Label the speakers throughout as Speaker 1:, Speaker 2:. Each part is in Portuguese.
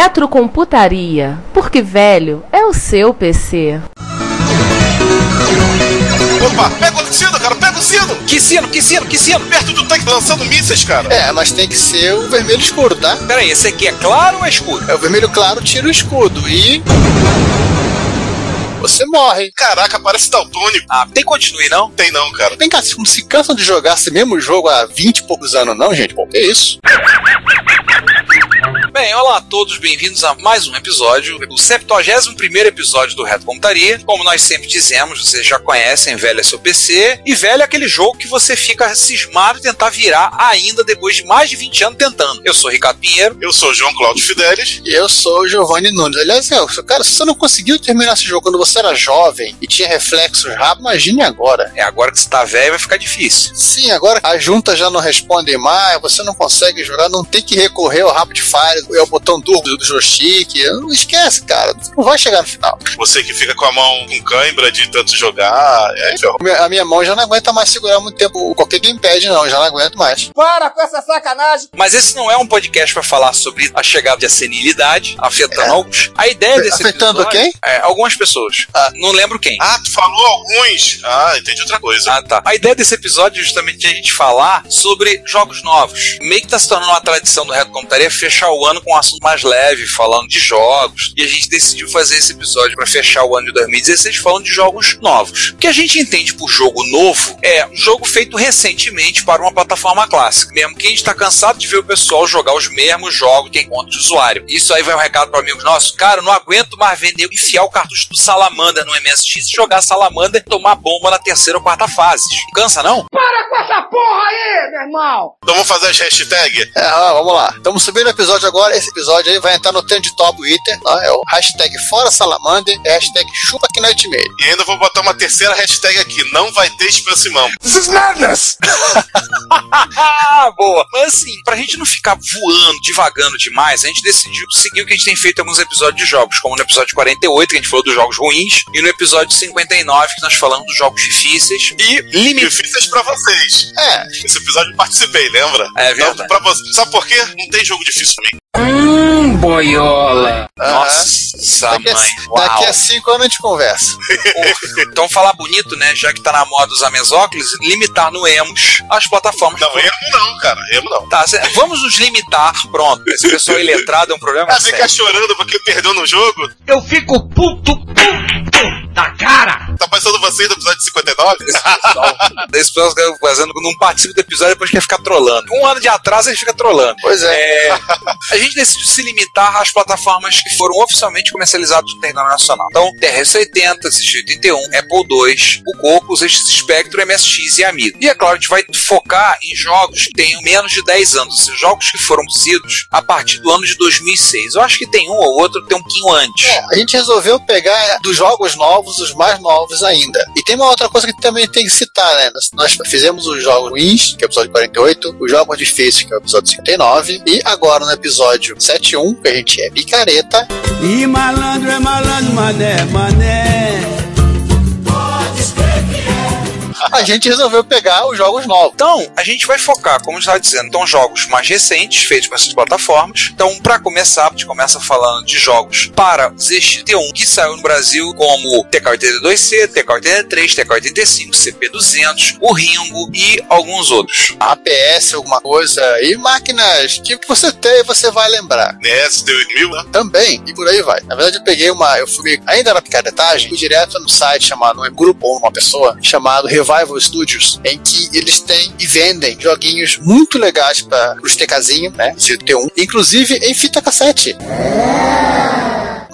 Speaker 1: Retrocomputaria, porque velho é o seu PC.
Speaker 2: Opa, pega o sino, cara, pega o sino!
Speaker 3: Que sino, que sino, que sino?
Speaker 2: Perto do tanque lançando mísseis, cara.
Speaker 4: É, mas tem que ser o vermelho escuro, tá?
Speaker 3: Peraí, esse aqui é claro ou é escuro?
Speaker 4: É o vermelho claro tira o escudo e. Você morre.
Speaker 2: Caraca, parece daltônico.
Speaker 3: Ah, tem continue não?
Speaker 2: Tem não, cara.
Speaker 4: Vem cá, vocês não se cansam de jogar esse mesmo jogo há 20 e poucos anos, não, gente? Bom, que isso?
Speaker 3: Bem, olá a todos, bem-vindos a mais um episódio, o 71 episódio do Reto Computaria. Como nós sempre dizemos, vocês já conhecem, velho é seu PC, e velho é aquele jogo que você fica cismado e tentar virar ainda depois de mais de 20 anos tentando. Eu sou Ricardo Pinheiro.
Speaker 2: Eu sou João Cláudio Fidelis.
Speaker 4: E eu sou o Giovanni Nunes. Aliás, eu, cara, se você não conseguiu terminar esse jogo quando você era jovem e tinha reflexos rápidos, imagine agora.
Speaker 3: É agora que você tá velho vai ficar difícil.
Speaker 4: Sim, agora as juntas já não respondem mais, você não consegue jogar, não tem que recorrer ao Rapid Fire, é o botão duro do joystick. Não esquece, cara. Não vai chegar no final.
Speaker 2: Você que fica com a mão com cãibra de tanto jogar. É, ferrou.
Speaker 4: A minha mão já não aguenta mais segurar muito tempo qualquer gamepad, não. Já não aguento mais.
Speaker 5: Para com essa sacanagem!
Speaker 3: Mas esse não é um podcast para falar sobre a chegada da senilidade, afetando
Speaker 4: É.
Speaker 3: alguns. A ideia desse
Speaker 4: Afetando
Speaker 3: episódio
Speaker 4: quem?
Speaker 3: É, algumas pessoas.
Speaker 4: Ah.
Speaker 3: Não lembro quem.
Speaker 2: Ah, tu falou alguns. Ah, entendi outra coisa.
Speaker 3: Ah, tá. A ideia desse episódio é justamente a gente falar sobre jogos novos. Meio que tá se tornando uma tradição do Reto Computaria fechar o ano com um assunto mais leve, falando de jogos. E a gente decidiu fazer esse episódio para fechar o ano de 2016 falando de jogos novos. O que a gente entende por jogo novo é um jogo feito recentemente para uma plataforma clássica. Mesmo que a gente tá cansado de ver o pessoal jogar os mesmos jogos que encontra de usuário. Isso aí vai um recado para amigos nossos. Cara, não aguento mais vender, enfiar o cartucho do Salamander no MSX e jogar Salamander e tomar bomba na terceira ou quarta fase. Cansa, não?
Speaker 5: Para com essa porra aí, meu irmão!
Speaker 2: Então vamos fazer as hashtags?
Speaker 4: É, ó, vamos lá. Estamos subindo o episódio agora. Esse episódio aí vai entrar no trend top Twitter. ó, é o hashtag Fora Salamander e hashtag Chupa que Nightmare.
Speaker 2: E ainda vou botar uma terceira hashtag aqui. Não vai ter Expresso Simão.
Speaker 5: This is madness!
Speaker 3: Ah, boa. Mas assim, pra gente não ficar voando, divagando demais, a gente decidiu seguir o que a gente tem feito em alguns episódios de jogos, como no episódio 48, que a gente falou dos jogos ruins, e no episódio 59, que nós falamos dos jogos difíceis e limitados.
Speaker 2: Difíceis pra vocês.
Speaker 4: É,
Speaker 2: Esse episódio eu participei, lembra?
Speaker 3: É verdade.
Speaker 2: Então, pra você. Sabe por quê? Não tem jogo difícil pra mim.
Speaker 5: Hum, boiola!
Speaker 3: Nossa,
Speaker 4: daqui,
Speaker 3: mãe.
Speaker 4: a,
Speaker 3: Uau.
Speaker 4: daqui a cinco anos a gente conversa.
Speaker 3: Então, falar bonito, né? Já que tá na moda usar mesóclises, limitar no emos as plataformas.
Speaker 2: Não, emo não, cara. Emo não.
Speaker 3: Tá, cê- vamos nos limitar, pronto. Esse pessoal iletrado é um problema
Speaker 2: Ah, ficar chorando porque perdeu no jogo?
Speaker 5: Eu fico puto, puto da cara!
Speaker 2: Tá passando vocês do episódio 59?
Speaker 3: Esse pessoal, esse pessoal fazendo, não participa do episódio depois quer ficar trolando. Um ano de atraso ele fica trolando.
Speaker 4: Pois é.
Speaker 3: É, a gente decidiu se limitar às plataformas que foram oficialmente comercializadas no território nacional. Então, TRS-80, ZX81, Apple II, o Coco, o ZX Spectrum, MSX e Amigo. E é claro, a gente vai focar em jogos que tenham menos de 10 anos, ou seja, jogos que foram produzidos a partir do ano de 2006. Eu acho que tem um ou outro que tem um pouquinho antes.
Speaker 4: A gente resolveu pegar dos jogos novos, os mais novos ainda. E tem uma outra coisa que também tem que citar, né? Nós, nós fizemos os jogos ruins, que é o episódio 48, os jogos difíceis, que é o episódio 59, e agora no episódio 71, que a gente é picareta,
Speaker 6: E malandro é malandro, mané, mané.
Speaker 4: A gente resolveu pegar os jogos novos.
Speaker 3: Então, a gente vai focar, como estava dizendo, então jogos mais recentes, feitos para essas plataformas. Então, para começar, a gente começa falando de jogos para ZX81, que saiu no Brasil como TK82C, TK83, TK85, CP200, o Ringo e alguns outros.
Speaker 4: APS, alguma coisa, e máquinas que você tem, você vai lembrar.
Speaker 2: NES 2000, né?
Speaker 4: Também, e por aí vai. Na verdade, eu peguei uma. Eu fui ainda na picaretagem, fui direto no site chamado, um grupo ou uma pessoa, chamado Revival Studios, em que eles têm e vendem joguinhos muito legais para os TKzinho, né? T1, inclusive em fita cassete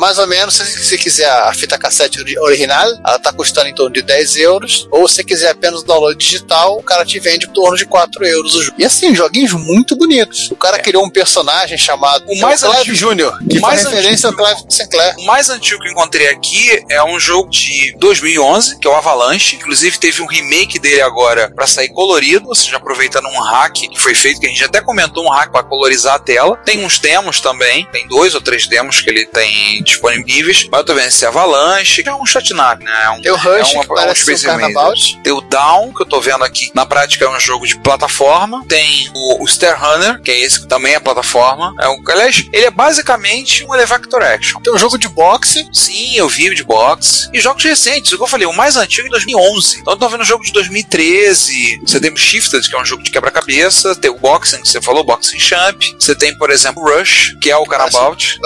Speaker 4: mais ou menos, se você quiser a fita cassete original, ela tá custando em torno de 10 euros. Ou se você quiser apenas o download digital, o cara te vende em torno de 4 euros o jogo. E assim, joguinhos muito bonitos. O cara criou um personagem chamado
Speaker 3: o mais
Speaker 4: Clive Jr., que
Speaker 3: mais
Speaker 4: faz referência
Speaker 3: antigo,
Speaker 4: ao Clive Sinclair.
Speaker 3: O mais antigo que eu encontrei aqui é um jogo de 2011, que é o Avalanche. Inclusive, teve um remake dele agora para sair colorido, ou seja, aproveitando um hack que foi feito, que a gente até comentou um hack para colorizar a tela. Tem uns demos também, tem dois ou três demos que ele tem disponíveis. Mas eu tô vendo esse Avalanche, que é um Chatnap, né? É um,
Speaker 4: Tem o Rush,
Speaker 3: é uma,
Speaker 4: que parece
Speaker 3: um
Speaker 4: um Carnabout.
Speaker 3: Tem o Down, que eu tô vendo aqui. Na prática é um jogo de plataforma. Tem o, o Star Runner, que é esse que também é plataforma. É um, aliás, ele é basicamente um Elevactor Action.
Speaker 4: Tem um jogo de boxe.
Speaker 3: Sim, eu vi de boxe. E jogos recentes, o que eu falei, o mais antigo é 2011. Então eu tô vendo um jogo de 2013. Você tem o Shifted, que é um jogo de quebra-cabeça. Tem o Boxing, que você falou, Boxing Champ. Você tem, por exemplo, o Rush, que é o Carnabout.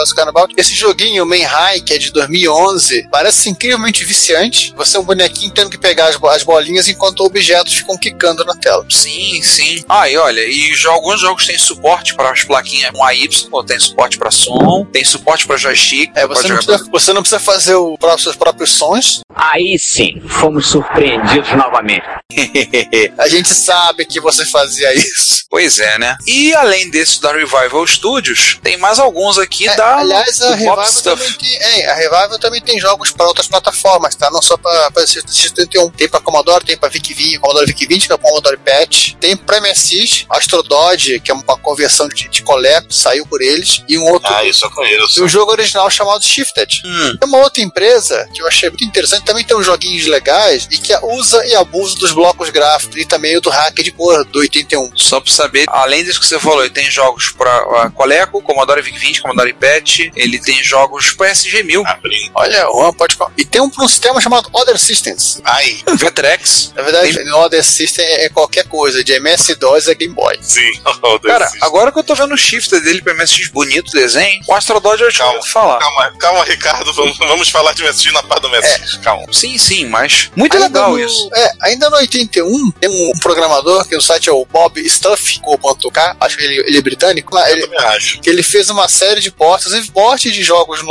Speaker 4: Esse joguinho, Main High, que é de 2011, parece incrivelmente viciante. Você é um bonequinho tendo que pegar as, bo- as bolinhas enquanto objetos ficam quicando na tela.
Speaker 3: Sim, sim. Ah, e olha, e já alguns jogos têm suporte para as plaquinhas com AY, tem suporte para som, tem suporte para joystick.
Speaker 4: É, você não,
Speaker 3: jogar
Speaker 4: precisa, você não precisa fazer o próprio- seus próprios sons.
Speaker 5: Aí sim, fomos surpreendidos novamente.
Speaker 4: A gente sabe que você fazia isso.
Speaker 3: Pois é, né? E além desse da Revival Studios, tem mais alguns aqui
Speaker 4: É,
Speaker 3: da
Speaker 4: aliás, a Revival
Speaker 3: Stuff.
Speaker 4: Também tem, é, a Revival também tem jogos para outras plataformas, tá? Não só para X71. Tem para Commodore, tem para VIC-20, Commodore VIC-20, que é o Commodore PET. Tem para MSX, Astro Dodge, que é uma conversão de, de saiu por eles. E um outro.
Speaker 2: Ah, isso eu
Speaker 4: e
Speaker 2: conheço.
Speaker 4: um jogo original chamado Shifted.
Speaker 3: Hum.
Speaker 4: Tem uma outra empresa que eu achei muito interessante, também tem uns joguinhos legais e que usa e abusa dos blocos gráficos e também o do hacker de cor do 81.
Speaker 3: Só pra saber, além disso que você falou, ele tem jogos pra uh, Coleco, Commodore VIC-20, Commodore PET, ele tem jogos pro SG-1000,
Speaker 2: Abrindo.
Speaker 4: Olha, o pode E tem um, um sistema chamado Other Systems.
Speaker 2: Ai,
Speaker 3: Vectrex.
Speaker 4: Na verdade, no Other System é é qualquer coisa, de MS-DOS a Game Boy.
Speaker 2: sim. Deus.
Speaker 3: Cara, agora que eu tô vendo o shifter dele pra MSX bonito desenho, o Astro Dodge eu
Speaker 2: Calma.
Speaker 3: falar.
Speaker 2: Calma, calma, Ricardo. Vamos, vamos falar de MSX na parte do MSX. Calma.
Speaker 3: Sim, sim, mas muito
Speaker 4: Ainda
Speaker 3: legal
Speaker 4: no-
Speaker 3: isso.
Speaker 4: É, ainda no 81, tem um programador, que o site é o bobstuff.k, acho que ele, ele é britânico, lá,
Speaker 2: Eu
Speaker 4: ele,
Speaker 2: também acho.
Speaker 4: que ele fez uma série de portes, inclusive portes de jogos novos,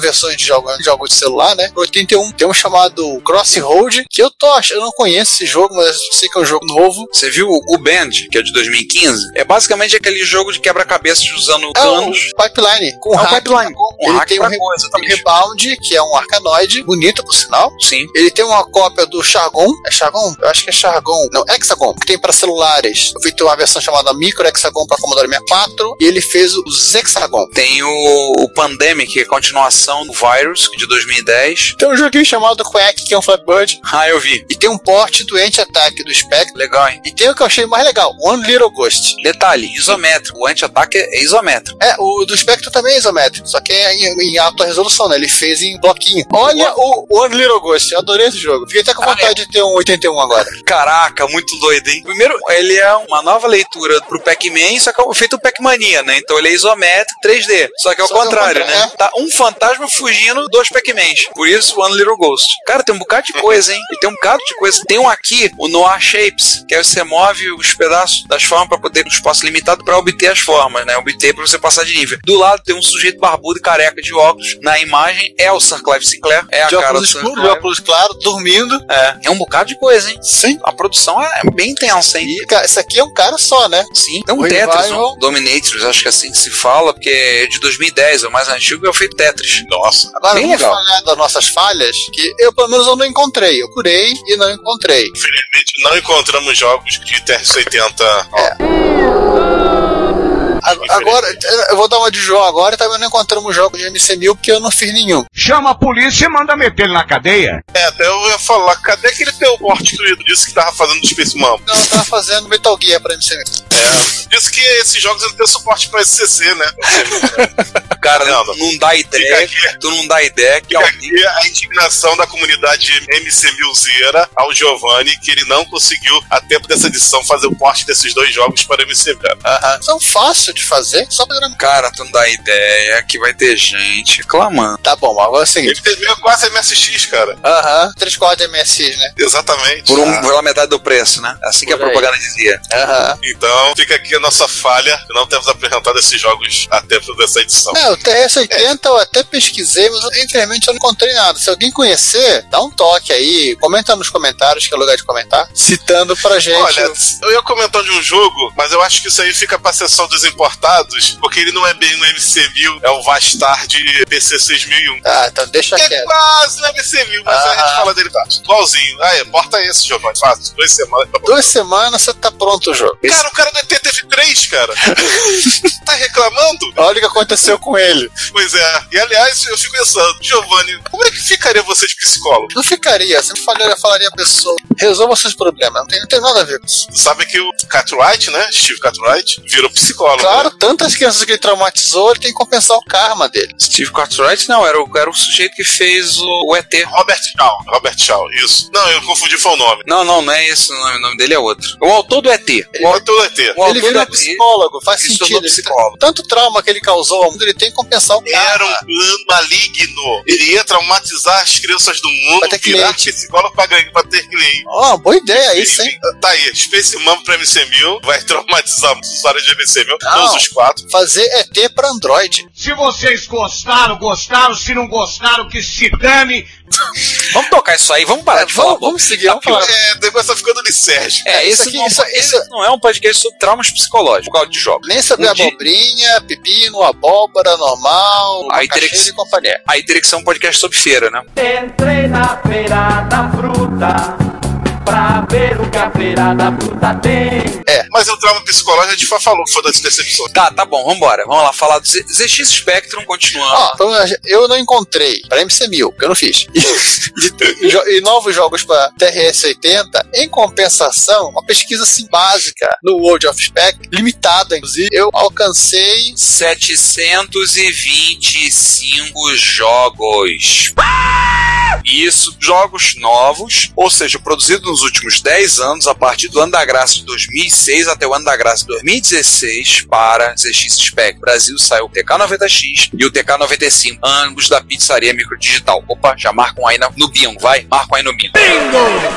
Speaker 4: versões de jogos, de jogos de celular, né? Pro 81 tem um chamado Crossroad, que eu tô achando, eu não conheço esse jogo, mas eu sei que é um jogo novo.
Speaker 3: Você viu o Band, que é de 2015? É basicamente aquele jogo de quebra-cabeças usando
Speaker 4: É o
Speaker 3: canos.
Speaker 4: Pipeline, com
Speaker 3: É o
Speaker 4: hack.
Speaker 3: Pipeline. Um
Speaker 4: Ele
Speaker 3: hack
Speaker 4: tem um, re-
Speaker 3: coisa,
Speaker 4: um. Rebound, que é um arcanoide, bonito por sinal.
Speaker 3: Sim.
Speaker 4: Ele tem uma cópia do Chargon. É Chargon? Eu acho que é Chargon. Não, Hexagon, que tem para celulares. Eu ter uma versão chamada Micro Hexagon para Commodore 64. E ele fez os Hexagon.
Speaker 3: Tem o, o Pandemic, que é continuação do Virus, de 2010.
Speaker 4: Tem um joguinho chamado Quack, que é um Flatbird.
Speaker 3: Ah, eu vi.
Speaker 4: E tem um porte do Anti-Attack do Spectre.
Speaker 3: Legal, hein?
Speaker 4: E tem o que eu achei mais legal, One Little Ghost.
Speaker 3: Detalhe, isométrico. O anti-ataque é isométrico.
Speaker 4: É, o do Spectre também é isométrico, só que é em, em alta resolução, né? Ele fez em bloquinho. Olha o One Little Ghost, eu adorei esse jogo. Fiquei até com
Speaker 3: Ah,
Speaker 4: vontade de ter um 81 agora.
Speaker 3: Caraca, muito doido, hein? Primeiro, ele é uma nova leitura pro Pac-Man, só que é feito Pac-Mania, né? Então ele é isométrico 3D. Só que é o
Speaker 4: Só que é o
Speaker 3: contrário,
Speaker 4: contrário,
Speaker 3: né? Tá um fantasma fugindo dos Pac-Mans. Por isso, One Little Ghost. Cara, tem um bocado de coisa, hein? E tem um bocado de coisa. Tem um aqui, o Noir Shapes, que aí você move os pedaços das formas pra poder, um espaço limitado, pra obter as formas, né? Obter pra você passar de nível. Do lado tem um sujeito barbudo e careca de óculos. Na imagem é o Sir Clive Sinclair. É a
Speaker 4: De
Speaker 3: cara do
Speaker 4: óculos
Speaker 3: Sir
Speaker 4: de
Speaker 3: Clive.
Speaker 4: óculos claros, dormindo.
Speaker 3: É. É um bocado de coisa, hein?
Speaker 4: Sim.
Speaker 3: A produção é bem intensa, hein?
Speaker 4: E, cara, esse aqui é um cara só, né?
Speaker 3: Sim. Tem um Tetris, um Dominators, acho que é assim que se fala, porque é de 2010, é o mais antigo e é o feito Tetris.
Speaker 2: Nossa.
Speaker 4: Agora
Speaker 3: Bem
Speaker 4: vamos
Speaker 3: legal.
Speaker 4: falar das nossas falhas, que eu pelo menos eu não encontrei. Eu curei e não encontrei.
Speaker 2: Infelizmente não encontramos jogos de TR-80.
Speaker 4: Ag- Agora, eu vou dar uma de João agora, também não encontramos jogo de MC1000 porque eu não fiz nenhum.
Speaker 5: Chama a polícia e manda meter ele na cadeia.
Speaker 2: É, até eu ia falar, cadê aquele teu tu disse que tava fazendo Space Mambo?
Speaker 4: Não, eu tava fazendo Metal Gear pra MC1000.
Speaker 2: É, disse que esses jogos não têm suporte pra SCC, né?
Speaker 3: Cara,
Speaker 2: Não,
Speaker 3: não,
Speaker 2: não.
Speaker 3: dá ideia.
Speaker 2: Aqui.
Speaker 3: Tu não dá ideia que alguém.
Speaker 2: aqui a indignação da comunidade MC Milzeira ao Giovanni, que ele não conseguiu, a tempo dessa edição, fazer o porte desses dois jogos para MC Vera.
Speaker 4: Aham. São fáceis de fazer, só programar.
Speaker 3: Cara, tu não dá ideia que vai ter gente clamando.
Speaker 4: Tá bom, mas agora é o seguinte.
Speaker 2: Ele teve quase MSX, cara.
Speaker 4: Aham. Três cordas MSX, né?
Speaker 2: Exatamente.
Speaker 3: Por um, pela metade do preço, né? Assim que a
Speaker 4: Por aí.
Speaker 3: propaganda dizia.
Speaker 4: Aham.
Speaker 2: Então, fica aqui a nossa falha de não termos apresentado esses jogos a tempo dessa edição.
Speaker 4: É, o TRS-80 eu até pesquisei, mas infelizmente eu não encontrei nada. Se alguém conhecer, dá um toque aí, comenta nos comentários, que é o lugar de comentar, citando pra gente.
Speaker 2: Olha, eu ia comentar de um jogo, mas eu acho que isso aí fica pra sessão dos importados, porque ele não é bem no MC1000, é o Vastar de PC 6001.
Speaker 4: Ah, então deixa
Speaker 2: Que é
Speaker 4: quieto.
Speaker 2: quase no MC1000, mas a
Speaker 4: Ah.
Speaker 2: gente fala dele tá. Igualzinho. Ah, é, porta esse, Giovanni. Fácil. Duas semanas. Tá.
Speaker 4: Duas semanas você tá pronto o jogo.
Speaker 2: Cara, o cara do ET teve três, cara. tá reclamando?
Speaker 4: Olha o que aconteceu com ele.
Speaker 2: Pois é. E aliás, eu fico pensando, Giovanni, como é que ficaria você de psicólogo?
Speaker 4: Não ficaria, sempre falaria, falaria a pessoa, resolva seus problemas. Não tem, não tem nada a ver com isso.
Speaker 2: Sabe que o Cartwright, né? Steve Cartwright, virou psicólogo.
Speaker 4: Claro, tantas crianças que ele traumatizou, ele tem que compensar o karma dele.
Speaker 3: Steve Cartwright não, era o, era o sujeito que fez o, o ET.
Speaker 2: Robert Shaw. Robert Shaw, isso. Não, eu confundi foi o nome.
Speaker 3: Não, não, não é esse o nome, o nome dele é outro. O autor do ET.
Speaker 2: O autor do ET.
Speaker 3: O
Speaker 4: ele
Speaker 3: autor
Speaker 4: virou
Speaker 3: do ET.
Speaker 4: psicólogo, faz
Speaker 3: Ele se
Speaker 4: sentido. Ele-
Speaker 3: psicólogo.
Speaker 4: Tanto trauma que ele causou ao mundo, ele tem que compensar o karma.
Speaker 2: Era um plano maligno. Ele ia traumatizar as crianças do mundo,
Speaker 4: Pra ter
Speaker 2: virar
Speaker 4: cliente.
Speaker 2: psicólogo pra, ganhar, pra ter cliente.
Speaker 4: Ó, boa ideia isso, hein?
Speaker 2: Tá aí, Space Mambo pra MC1000, vai traumatizar os usuários de MC1000,
Speaker 4: Não.
Speaker 2: Todos os quatro.
Speaker 4: Fazer ET pra Android.
Speaker 5: Se vocês gostaram, gostaram. Se não gostaram, que se dane.
Speaker 3: Vamos tocar isso aí, vamos parar de falar.
Speaker 4: vamos, vamos seguir,
Speaker 3: Tá
Speaker 4: vamos falar.
Speaker 2: É, o negócio tá ficando licérgico.
Speaker 3: É,
Speaker 4: isso
Speaker 3: esse,
Speaker 4: aqui-
Speaker 3: não,
Speaker 4: isso- isso-
Speaker 3: não é um podcast sobre traumas psicológicos, por causa de jogos.
Speaker 4: Nem saber
Speaker 3: Um dia-
Speaker 4: abobrinha, pepino, abóbora, normal,
Speaker 3: Aí teria que-
Speaker 4: e companhia.
Speaker 3: Aí teria que ser um podcast sobre feira, né?
Speaker 7: Entrei na feira da fruta pra ver o que a feira da fruta tem.
Speaker 2: Mas o trauma psicológico a gente já falou que foi das decepções.
Speaker 3: Tá, tá bom, vambora. Vamos lá, falar do Z- ZX Spectrum, continuando.
Speaker 4: Ó, então, eu não encontrei pra MC1000, que eu não fiz. E, e novos jogos pra TRS-80, em compensação, uma pesquisa assim básica no World of Spec, limitada inclusive, eu alcancei
Speaker 3: 725 jogos. Isso, jogos novos, ou seja, produzidos nos últimos 10 anos, a partir do ano da graça de 2006 até o ano da graça de 2016, para ZX Spec. Brasil saiu o TK90X e o TK95, ambos da pizzaria microdigital. Opa, já marcam aí no bingo, vai? Marcam aí no bingo.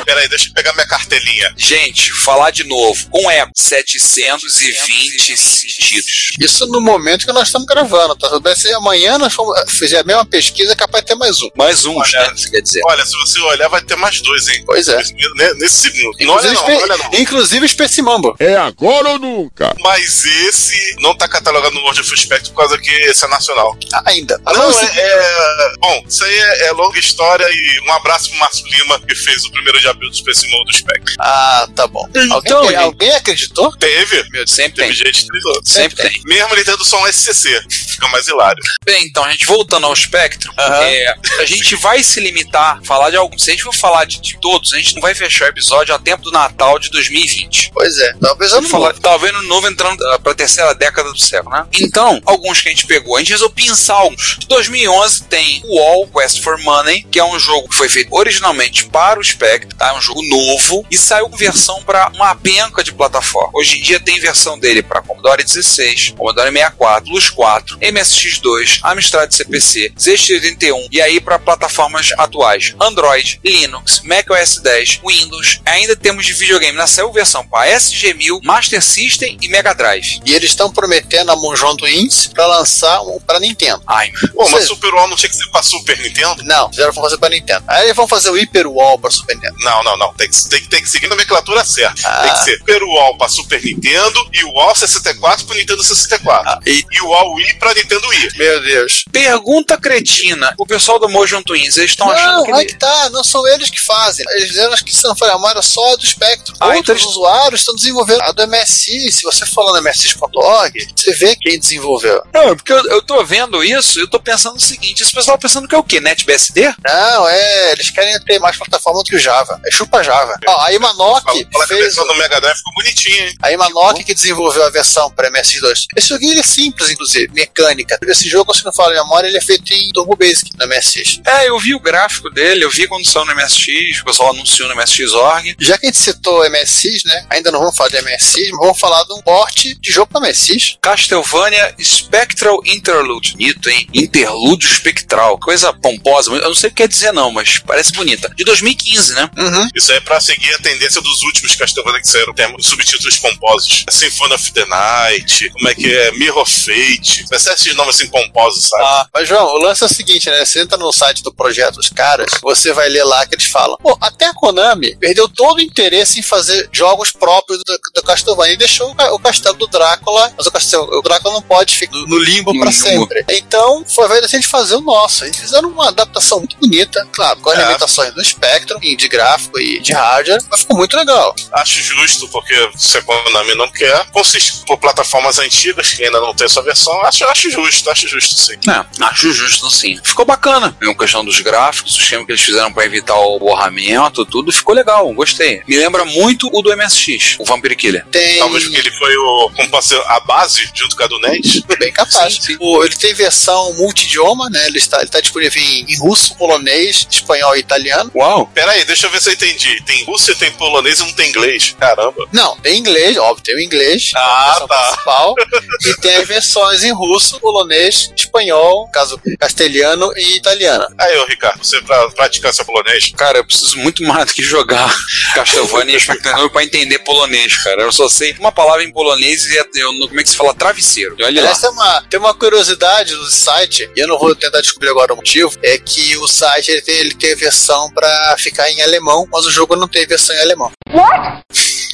Speaker 2: Peraí, deixa eu pegar minha cartelinha.
Speaker 3: Gente, falar de novo, com eco, 720 sentidos.
Speaker 4: isso no momento que nós estamos gravando, tá? Se amanhã nós fizer a mesma pesquisa, é capaz de ter mais um.
Speaker 3: Mais uns,
Speaker 2: Olha.
Speaker 3: né? Você quer dizer.
Speaker 2: Olha, se você olhar, vai ter mais dois, hein?
Speaker 4: Pois é.
Speaker 2: Nesse, ne- nesse segundo. Não olha
Speaker 4: Inclusive,
Speaker 2: não,
Speaker 4: espe-
Speaker 2: não olha não.
Speaker 4: inclusive Space Mambo.
Speaker 6: É agora ou nunca?
Speaker 2: Mas esse não tá catalogado no World of Spectrum por causa que esse é nacional.
Speaker 4: Ainda.
Speaker 2: Não,
Speaker 4: Agora,
Speaker 2: é, é- Bom, isso aí é, é longa história e um abraço pro Márcio Lima, que fez o primeiro de abril do Space Mode do Spectrum.
Speaker 4: Ah, tá bom.
Speaker 3: Então,
Speaker 4: alguém, alguém acreditou?
Speaker 2: Teve?
Speaker 3: Meu, sempre
Speaker 2: Teve
Speaker 3: tem.
Speaker 2: gente que acreditou.
Speaker 3: Sempre tem.
Speaker 2: Mesmo ele tendo só um SCC. Fica mais hilário.
Speaker 3: Bem, então, a gente voltando ao Spectrum,
Speaker 4: Aham.
Speaker 3: é, a gente vai se limitar a falar de alguns. Se a gente for falar de, de todos, a gente não vai fechar o episódio a tempo do Natal de 2020.
Speaker 4: Pois é. Talvez
Speaker 3: Vamos falar, talvez no novo entrando uh, pra terceira década do século, né? Então, alguns que a gente pegou, a gente resolveu pensar alguns. De 2011 tem o Wall Quest for Money, que é um jogo que foi feito originalmente para o Spectrum, tá? É um jogo novo e saiu com versão para uma penca de plataforma. Hoje em dia tem versão dele para Commodore 16, Commodore 64, Plus 4, MSX2, Amstrad CPC, ZX81 e aí para plataformas atuais: Android, Linux, Mac OS 10, Windows. Ainda temos de videogame na saiu versão para SG1000, Master System e Mega Drive.
Speaker 4: E eles estão prometendo a Monjão do Ins pra lançar um pra Nintendo.
Speaker 3: Ai,
Speaker 2: Pô, mas. Super Wall não tinha que ser pra Super Nintendo?
Speaker 4: Não, fizeram pra fazer pra Nintendo. Aí eles vão fazer o Hyper Wall pra Super Nintendo.
Speaker 2: Não, não, não. Tem que, tem, que- tem que seguir a nomenclatura certa.
Speaker 4: Ah.
Speaker 2: Tem que ser Super Wall pra Super Nintendo e o Wall 64 pro Nintendo 64.
Speaker 4: Ah,
Speaker 2: e... o Wall Wii pra pra Nintendo Wii.
Speaker 4: Meu Deus.
Speaker 3: Pergunta cretina. O pessoal do Motion Twins, eles estão achando
Speaker 4: Não,
Speaker 3: que.
Speaker 4: aí
Speaker 3: ele-
Speaker 4: que tá, não são eles que fazem. Eles fizeram, que se não for a memória, só do Spectrum.
Speaker 3: Ah, então
Speaker 4: Outros
Speaker 3: eles-
Speaker 4: usuários estão desenvolvendo a do MSI. Se você for lá no MSI.org, você vê quem desenvolveu.
Speaker 3: Não, porque eu, eu tô vendo isso e eu tô pensando o seguinte: esse pessoal tá pensando que é o quê? NetBSD?
Speaker 4: Não, é, eles querem ter mais plataforma do que o Java. É chupa Java. Ó, a Imanok
Speaker 2: Fala, fala que a
Speaker 4: fez.
Speaker 2: versão do Mega Drive ficou bonitinha, hein?
Speaker 4: A Imanok que desenvolveu a versão para MSX2. Esse joguinho ele é simples, inclusive, mecânica. Esse jogo, se não falo de memória, ele é feito em Turbo Basic no MSX.
Speaker 3: É, eu vi o gráfico dele, eu vi quando saiu no MSX, o pessoal anunciou no MSX.org.
Speaker 4: Já que a gente citou MSX, né? Ainda não vamos falar de MSX, mas vamos falar de um porte de jogo para MSX.
Speaker 3: Castlevania Spectral Interlude. Bonito, hein? Interlúdio espectral. Coisa pomposa. Eu não sei o que quer dizer, não, mas parece bonita. De 2015, né?
Speaker 4: Uhum.
Speaker 2: Isso aí é pra seguir a tendência dos últimos Castlevania que saíram, tem subtítulos pomposos. Symphony of the Night, como é que é? Mirror Fate. Vai ser esses nomes assim pomposos, sabe?
Speaker 4: Ah, mas João, o lance é o seguinte, né? Você entra no site do projeto dos caras, você vai ler lá que eles falam. Pô, até a Konami perdeu todo o interesse em fazer jogos próprios do, do Castlevania e deixou o, o castelo do Drácula, mas o, castelo, o Drácula não pode ficar no, limbo
Speaker 3: limbo.
Speaker 4: sempre. Então, foi a vez da gente fazer o nosso. Eles fizeram uma adaptação muito bonita, claro, com as
Speaker 2: É.
Speaker 4: limitações do Spectrum, e de gráfico e de hardware, mas ficou muito legal.
Speaker 2: Acho justo, porque se a Konami não quer, consiste por plataformas antigas que ainda não tem sua versão, acho, acho justo, acho justo sim.
Speaker 3: É, acho justo sim. Ficou bacana. Tem uma questão dos gráficos, o esquema que eles fizeram pra evitar o borramento, tudo ficou legal, gostei. Me lembra muito o do MSX, o Vampire Killer.
Speaker 4: Tem.
Speaker 2: Talvez porque ele foi o, como pode a base junto com a do NES.
Speaker 4: Bem capaz.
Speaker 3: Sim, sim.
Speaker 4: O- ele tem versão multidioma, né? Ele está, ele está disponível em, em russo, polonês, espanhol e italiano.
Speaker 3: Uau!
Speaker 2: Pera aí, deixa eu ver se eu entendi. Tem russo, tem polonês e não tem inglês. Caramba.
Speaker 4: Não, tem inglês, óbvio, tem o inglês,
Speaker 2: Ah, tá.
Speaker 4: principal, e tem as versões em russo, polonês, espanhol, caso castelhano e italiano.
Speaker 2: Aí, ô Ricardo, você pra praticar seu polonês?
Speaker 3: Cara, eu preciso muito mais do que jogar Castlevania e Spectrum pra entender polonês, cara. Eu só sei uma palavra em polonês e é- eu, não- como é que se fala? Travesseiro. Olha lá.
Speaker 4: Aliás, tem uma, tem uma curiosidade do site, e eu não vou tentar descobrir agora o motivo, é que o site ele tem, ele tem a versão pra ficar em alemão, mas o jogo não tem versão em alemão.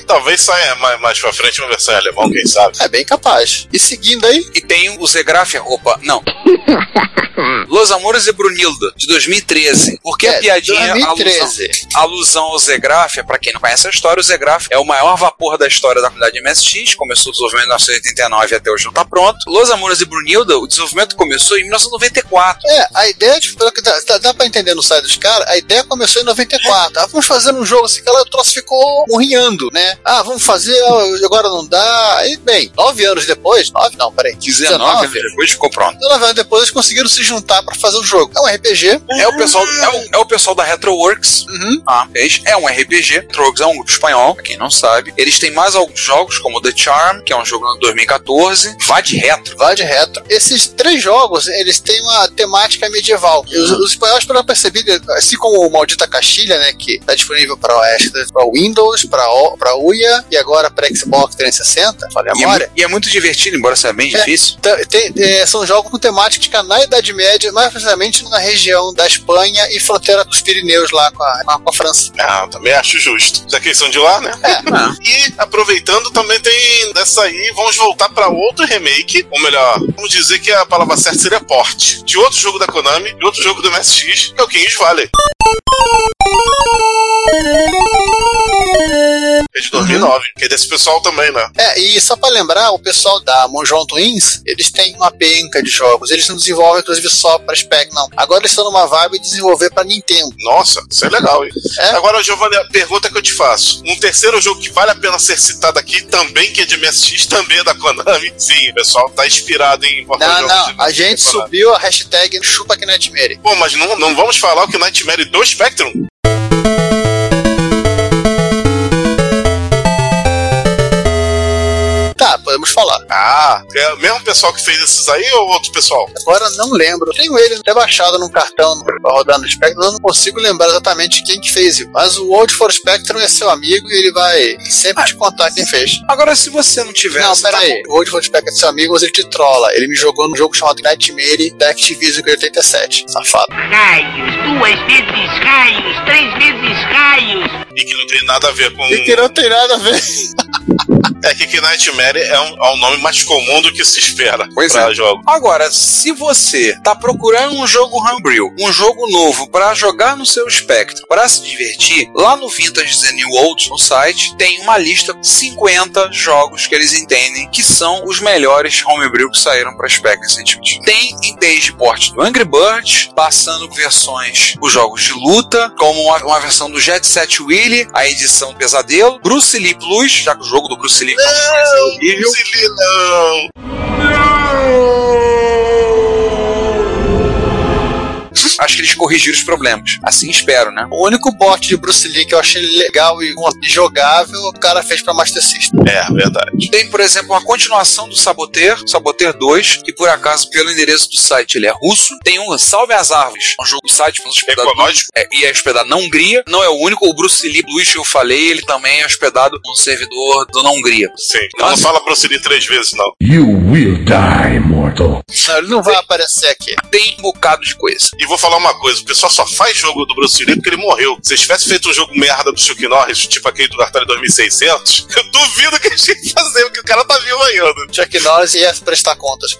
Speaker 2: Talvez saia mais, mais pra frente uma versão em alemão, quem sabe?
Speaker 4: É bem capaz. E seguindo aí,
Speaker 3: E tem o Zegrafia. Opa, não. Los Amores de Brunilda, de 2013. Porque a
Speaker 4: é,
Speaker 3: piadinha, a alusão,
Speaker 4: 2013.
Speaker 3: a alusão ao Zegrafia, pra quem não conhece a história, o Zegrafia é o maior vapor da história da comunidade MSX. Começou o desenvolvimento em 1989 e até hoje não tá pronto. Los Amores de Brunilda, o desenvolvimento começou em 1994.
Speaker 4: É, a ideia, tipo, dá, dá, dá pra entender no site dos caras, a ideia começou em 94. Ah, vamos fazer um jogo assim, que ela, o troço ficou morrinhando, né? Ah, vamos fazer, agora não dá. Aí, bem, nove anos depois, nove não, peraí,
Speaker 3: 19 anos depois ficou pronto.
Speaker 4: 19 anos depois eles conseguiram se juntar pra fazer o jogo. É um RPG.
Speaker 3: É o pessoal, é o, é o pessoal da Retroworks.
Speaker 4: Uhum.
Speaker 3: Ah, é um RPG. Retroworks é um grupo espanhol, pra quem não sabe. Eles têm mais alguns jogos, como The Charm, que é um jogo de 2014. Vá de retro.
Speaker 4: Vai de retro. Esses três jogos, eles têm uma temática medieval. E Os, os espanhóis, pelo perceber, assim como o Maldita Castilha, né, que tá disponível para para Windows, para UIA e agora para Xbox 360, falei a
Speaker 3: E é,
Speaker 4: memória.
Speaker 3: e é muito divertido, embora seja bem
Speaker 4: É.
Speaker 3: difícil.
Speaker 4: Tá- tem- é, são jogos com temática na Idade Média, mais precisamente na região da Espanha e fronteira dos Pirineus lá com a, com a França.
Speaker 2: Ah, também acho justo. Já que eles são de lá, né?
Speaker 3: Ah,
Speaker 2: E aproveitando, também tem dessa aí, vamos voltar pra outro remake, ou melhor, vamos dizer que a palavra certa seria porte, de outro jogo da Konami, de outro jogo do MSX, que é o Kings Valley. É de 2009, que é desse pessoal também, né?
Speaker 4: É, e só pra lembrar, o pessoal da Monjon Twins, eles têm uma penca de jogos. Eles não desenvolvem, inclusive, só pra Spec, não. Agora eles estão numa vibe de desenvolver pra Nintendo.
Speaker 2: Nossa, isso é legal, hein?
Speaker 4: É.
Speaker 2: Agora, Giovanni, a pergunta que eu te faço. Um terceiro jogo que vale a pena ser citado aqui, também que é de MSX, também é da Konami. Sim, o pessoal tá inspirado em
Speaker 4: Não, não, a gente subiu a hashtag Chupa Knightmare.
Speaker 2: Pô, mas não, não vamos falar o que Nightmare do Spectrum?
Speaker 4: Podemos falar.
Speaker 2: Ah, é o mesmo pessoal que fez esses aí ou outro pessoal?
Speaker 4: Agora não lembro. Tenho ele até baixado num cartão pra rodar no Spectrum, eu não consigo lembrar exatamente quem que fez isso. Mas o World for Spectrum é seu amigo e ele vai sempre te contar quem fez.
Speaker 3: Agora, se você não tiver.
Speaker 4: Não,
Speaker 3: você tá.
Speaker 4: O World for Spectrum é seu amigo, mas ele te trola. Ele me jogou num jogo chamado Nightmare da Activision em 87. Safado.
Speaker 6: Raios, duas vezes raios, três vezes raios.
Speaker 2: E que não tem nada a ver com.
Speaker 4: E que não tem nada a ver.
Speaker 2: É que, que Nightmare é um, é um nome mais comum do que se espera
Speaker 3: Pois
Speaker 2: pra
Speaker 3: é.
Speaker 2: jogo.
Speaker 3: Agora, se você tá procurando um jogo Homebrew, um jogo novo pra jogar no seu espectro, pra se divertir, lá no Vintage The New Old, no site, tem uma lista de 50 jogos que eles entendem que são os melhores Homebrew que saíram pra Spec recentemente. Tem desde porte do Angry Birds, passando por versões os jogos de luta, como uma, uma versão do Jet Set Willy, a edição Pesadelo, Bruce Lee Plus, já que o jogo do Bruce Lee é horrível.
Speaker 2: Zili, não!
Speaker 3: Acho que eles corrigiram os problemas. Assim espero, né?
Speaker 4: O único bot de Bruce Lee que eu achei legal e jogável, o cara fez pra Master System.
Speaker 2: É, verdade.
Speaker 3: Tem, por exemplo, uma continuação do Saboteur, Saboteur 2, que por acaso, pelo endereço do site, ele é russo. Tem um Salve as Árvores, um jogo do site foi hospedado
Speaker 2: Ecológico.
Speaker 3: é, e é hospedado na Hungria. Não é o único, o Bruce Lee Luiz que eu falei, ele também é hospedado no servidor do na Hungria.
Speaker 2: Sim. Não, não fala Bruce Lee três vezes, não.
Speaker 5: You will die, mortal.
Speaker 4: Não, ele não vai aparecer aqui.
Speaker 3: Tem um bocado de coisa.
Speaker 2: E vou falar uma coisa: o pessoal só faz jogo do Bruce Lee porque ele morreu. Se eles tivessem feito um jogo merda do Chuck Norris, tipo aquele do Atari 2600, eu duvido que a gente ia fazer, porque o cara tá vivo ainda.
Speaker 4: Chuck Norris ia prestar contas.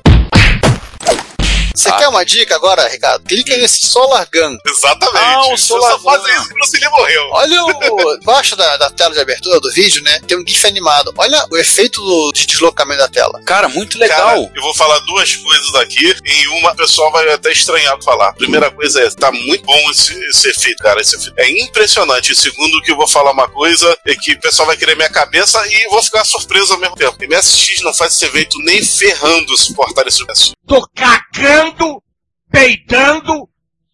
Speaker 4: Você
Speaker 3: Ah.
Speaker 4: quer uma dica agora, Ricardo? Clica nesse Solar Gun.
Speaker 2: Exatamente.
Speaker 3: Ah, o Solar
Speaker 2: eu só fazer
Speaker 3: Gun.
Speaker 2: isso, o Bruce Lee morreu.
Speaker 4: Olha o. Embaixo da, da tela de abertura do vídeo, né? Tem um GIF animado. Olha o efeito do, de deslocamento da tela.
Speaker 3: Cara, muito legal.
Speaker 2: Cara, eu vou falar duas coisas aqui. Em uma, o pessoal vai até estranhar falar. Primeira coisa é, tá muito bom esse, esse efeito, cara. Esse efeito é impressionante. E segundo, que eu vou falar uma coisa é que o pessoal vai querer minha cabeça e vou ficar surpreso ao mesmo tempo. MSX não faz esse evento nem ferrando suportar esse evento.
Speaker 5: Tô cagando, peidando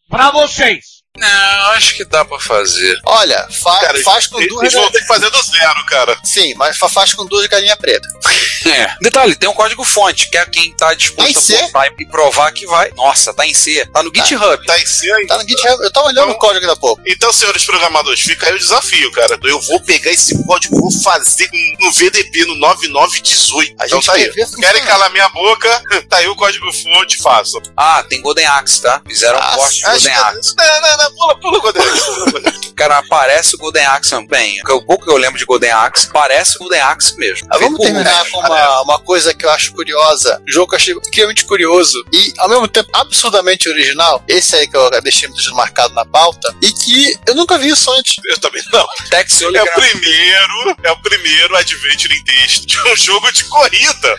Speaker 5: pra vocês.
Speaker 3: Não, acho que dá pra fazer.
Speaker 4: Olha, fa-
Speaker 2: Cara,
Speaker 4: faz com
Speaker 2: eles,
Speaker 4: duas.
Speaker 2: eles vão ter que fazer do zero, cara.
Speaker 4: Sim, mas fa- faz com duas galinhas pretas.
Speaker 3: É. Detalhe, tem um código fonte, que é quem tá disposto
Speaker 4: Tá
Speaker 3: a botar e provar que vai. Nossa, tá em C. Tá no GitHub.
Speaker 2: Tá em C ainda.
Speaker 4: Tá no GitHub. Eu tava olhando o código da pouco.
Speaker 2: Então, senhores programadores, fica aí o desafio, cara. Eu vou pegar esse código, vou fazer no VDP no 9918.
Speaker 4: A
Speaker 2: então
Speaker 4: gente
Speaker 2: tá aí. Querem calar minha boca? Tá aí o código fonte, façam.
Speaker 3: Ah, tem Golden Axe, tá? Fizeram um
Speaker 4: Ah,
Speaker 3: corte de
Speaker 2: Acho
Speaker 3: Golden
Speaker 2: que-
Speaker 3: Axe.
Speaker 2: Não, não, não, pula, pula, Godel. pula, Godel.
Speaker 3: Cara, parece o Golden Axe também. O pouco que eu lembro de Golden Axe, parece o Golden Axe mesmo.
Speaker 4: Ah, Vamos terminar com uma, uma coisa que eu acho curiosa. Um jogo que eu achei incrivelmente curioso e, ao mesmo tempo, absurdamente original. Esse aí que eu deixei marcado na pauta. E que eu nunca vi isso antes.
Speaker 2: Eu também não.
Speaker 3: Tex
Speaker 2: É o primeiro, é o primeiro adventure em texto de um jogo de corrida.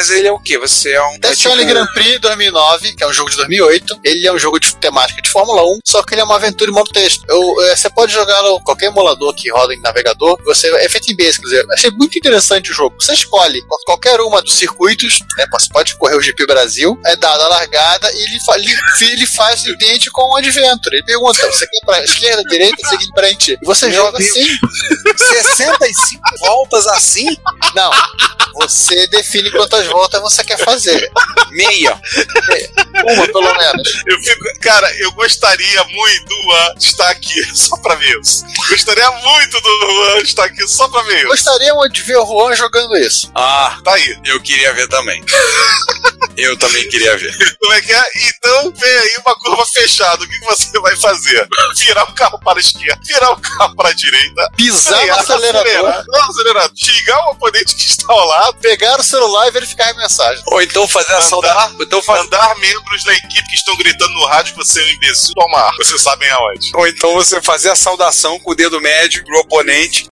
Speaker 3: Mas ele é o quê? Você é um.
Speaker 4: Death
Speaker 3: é tipo-
Speaker 4: Rally Grand Prix 2009, que é um jogo de 2008. Ele é um jogo de temática de Fórmula 1, só que ele é uma aventura em modo texto. Eu, eh, você pode jogar no qualquer emulador que roda em navegador. Você é feito em basic. Quer dizer, achei muito interessante o jogo. Você escolhe qual- qualquer uma dos circuitos, né, você pode correr o GP Brasil, é dada a largada e ele, fa- ele, ele faz idêntico com o Adventure. Ele pergunta: você quer pra esquerda, direita, seguir em frente? E você
Speaker 3: Meu
Speaker 4: joga
Speaker 3: Deus.
Speaker 4: assim.
Speaker 3: 65 voltas assim?
Speaker 4: Não. Você define quantas voltas você quer fazer.
Speaker 3: Meia.
Speaker 4: Uma, pelo menos.
Speaker 2: Eu fico, cara, eu gostaria muito do Juan estar aqui só pra ver isso. Gostaria muito do Juan estar aqui só pra ver isso.
Speaker 4: Gostaria de ver o Juan jogando isso.
Speaker 3: Ah,
Speaker 2: Tá aí.
Speaker 3: eu queria ver também. Eu também queria ver.
Speaker 2: Como é que é? Então vem aí uma curva fechada. O que você vai fazer? Virar o carro para a esquerda, virar o carro para a direita,
Speaker 4: Pisar no
Speaker 2: frear,
Speaker 4: acelerador,
Speaker 2: acelerar, não, acelerar, xingar o oponente que está ao lado,
Speaker 4: pegar o celular e verificar a mensagem.
Speaker 3: Ou então fazer a saudação. Então
Speaker 2: mandar membros da equipe que estão gritando no rádio que você é um imbecil tomar. Vocês sabem aonde.
Speaker 3: Ou então você fazer a saudação com o dedo médio pro oponente.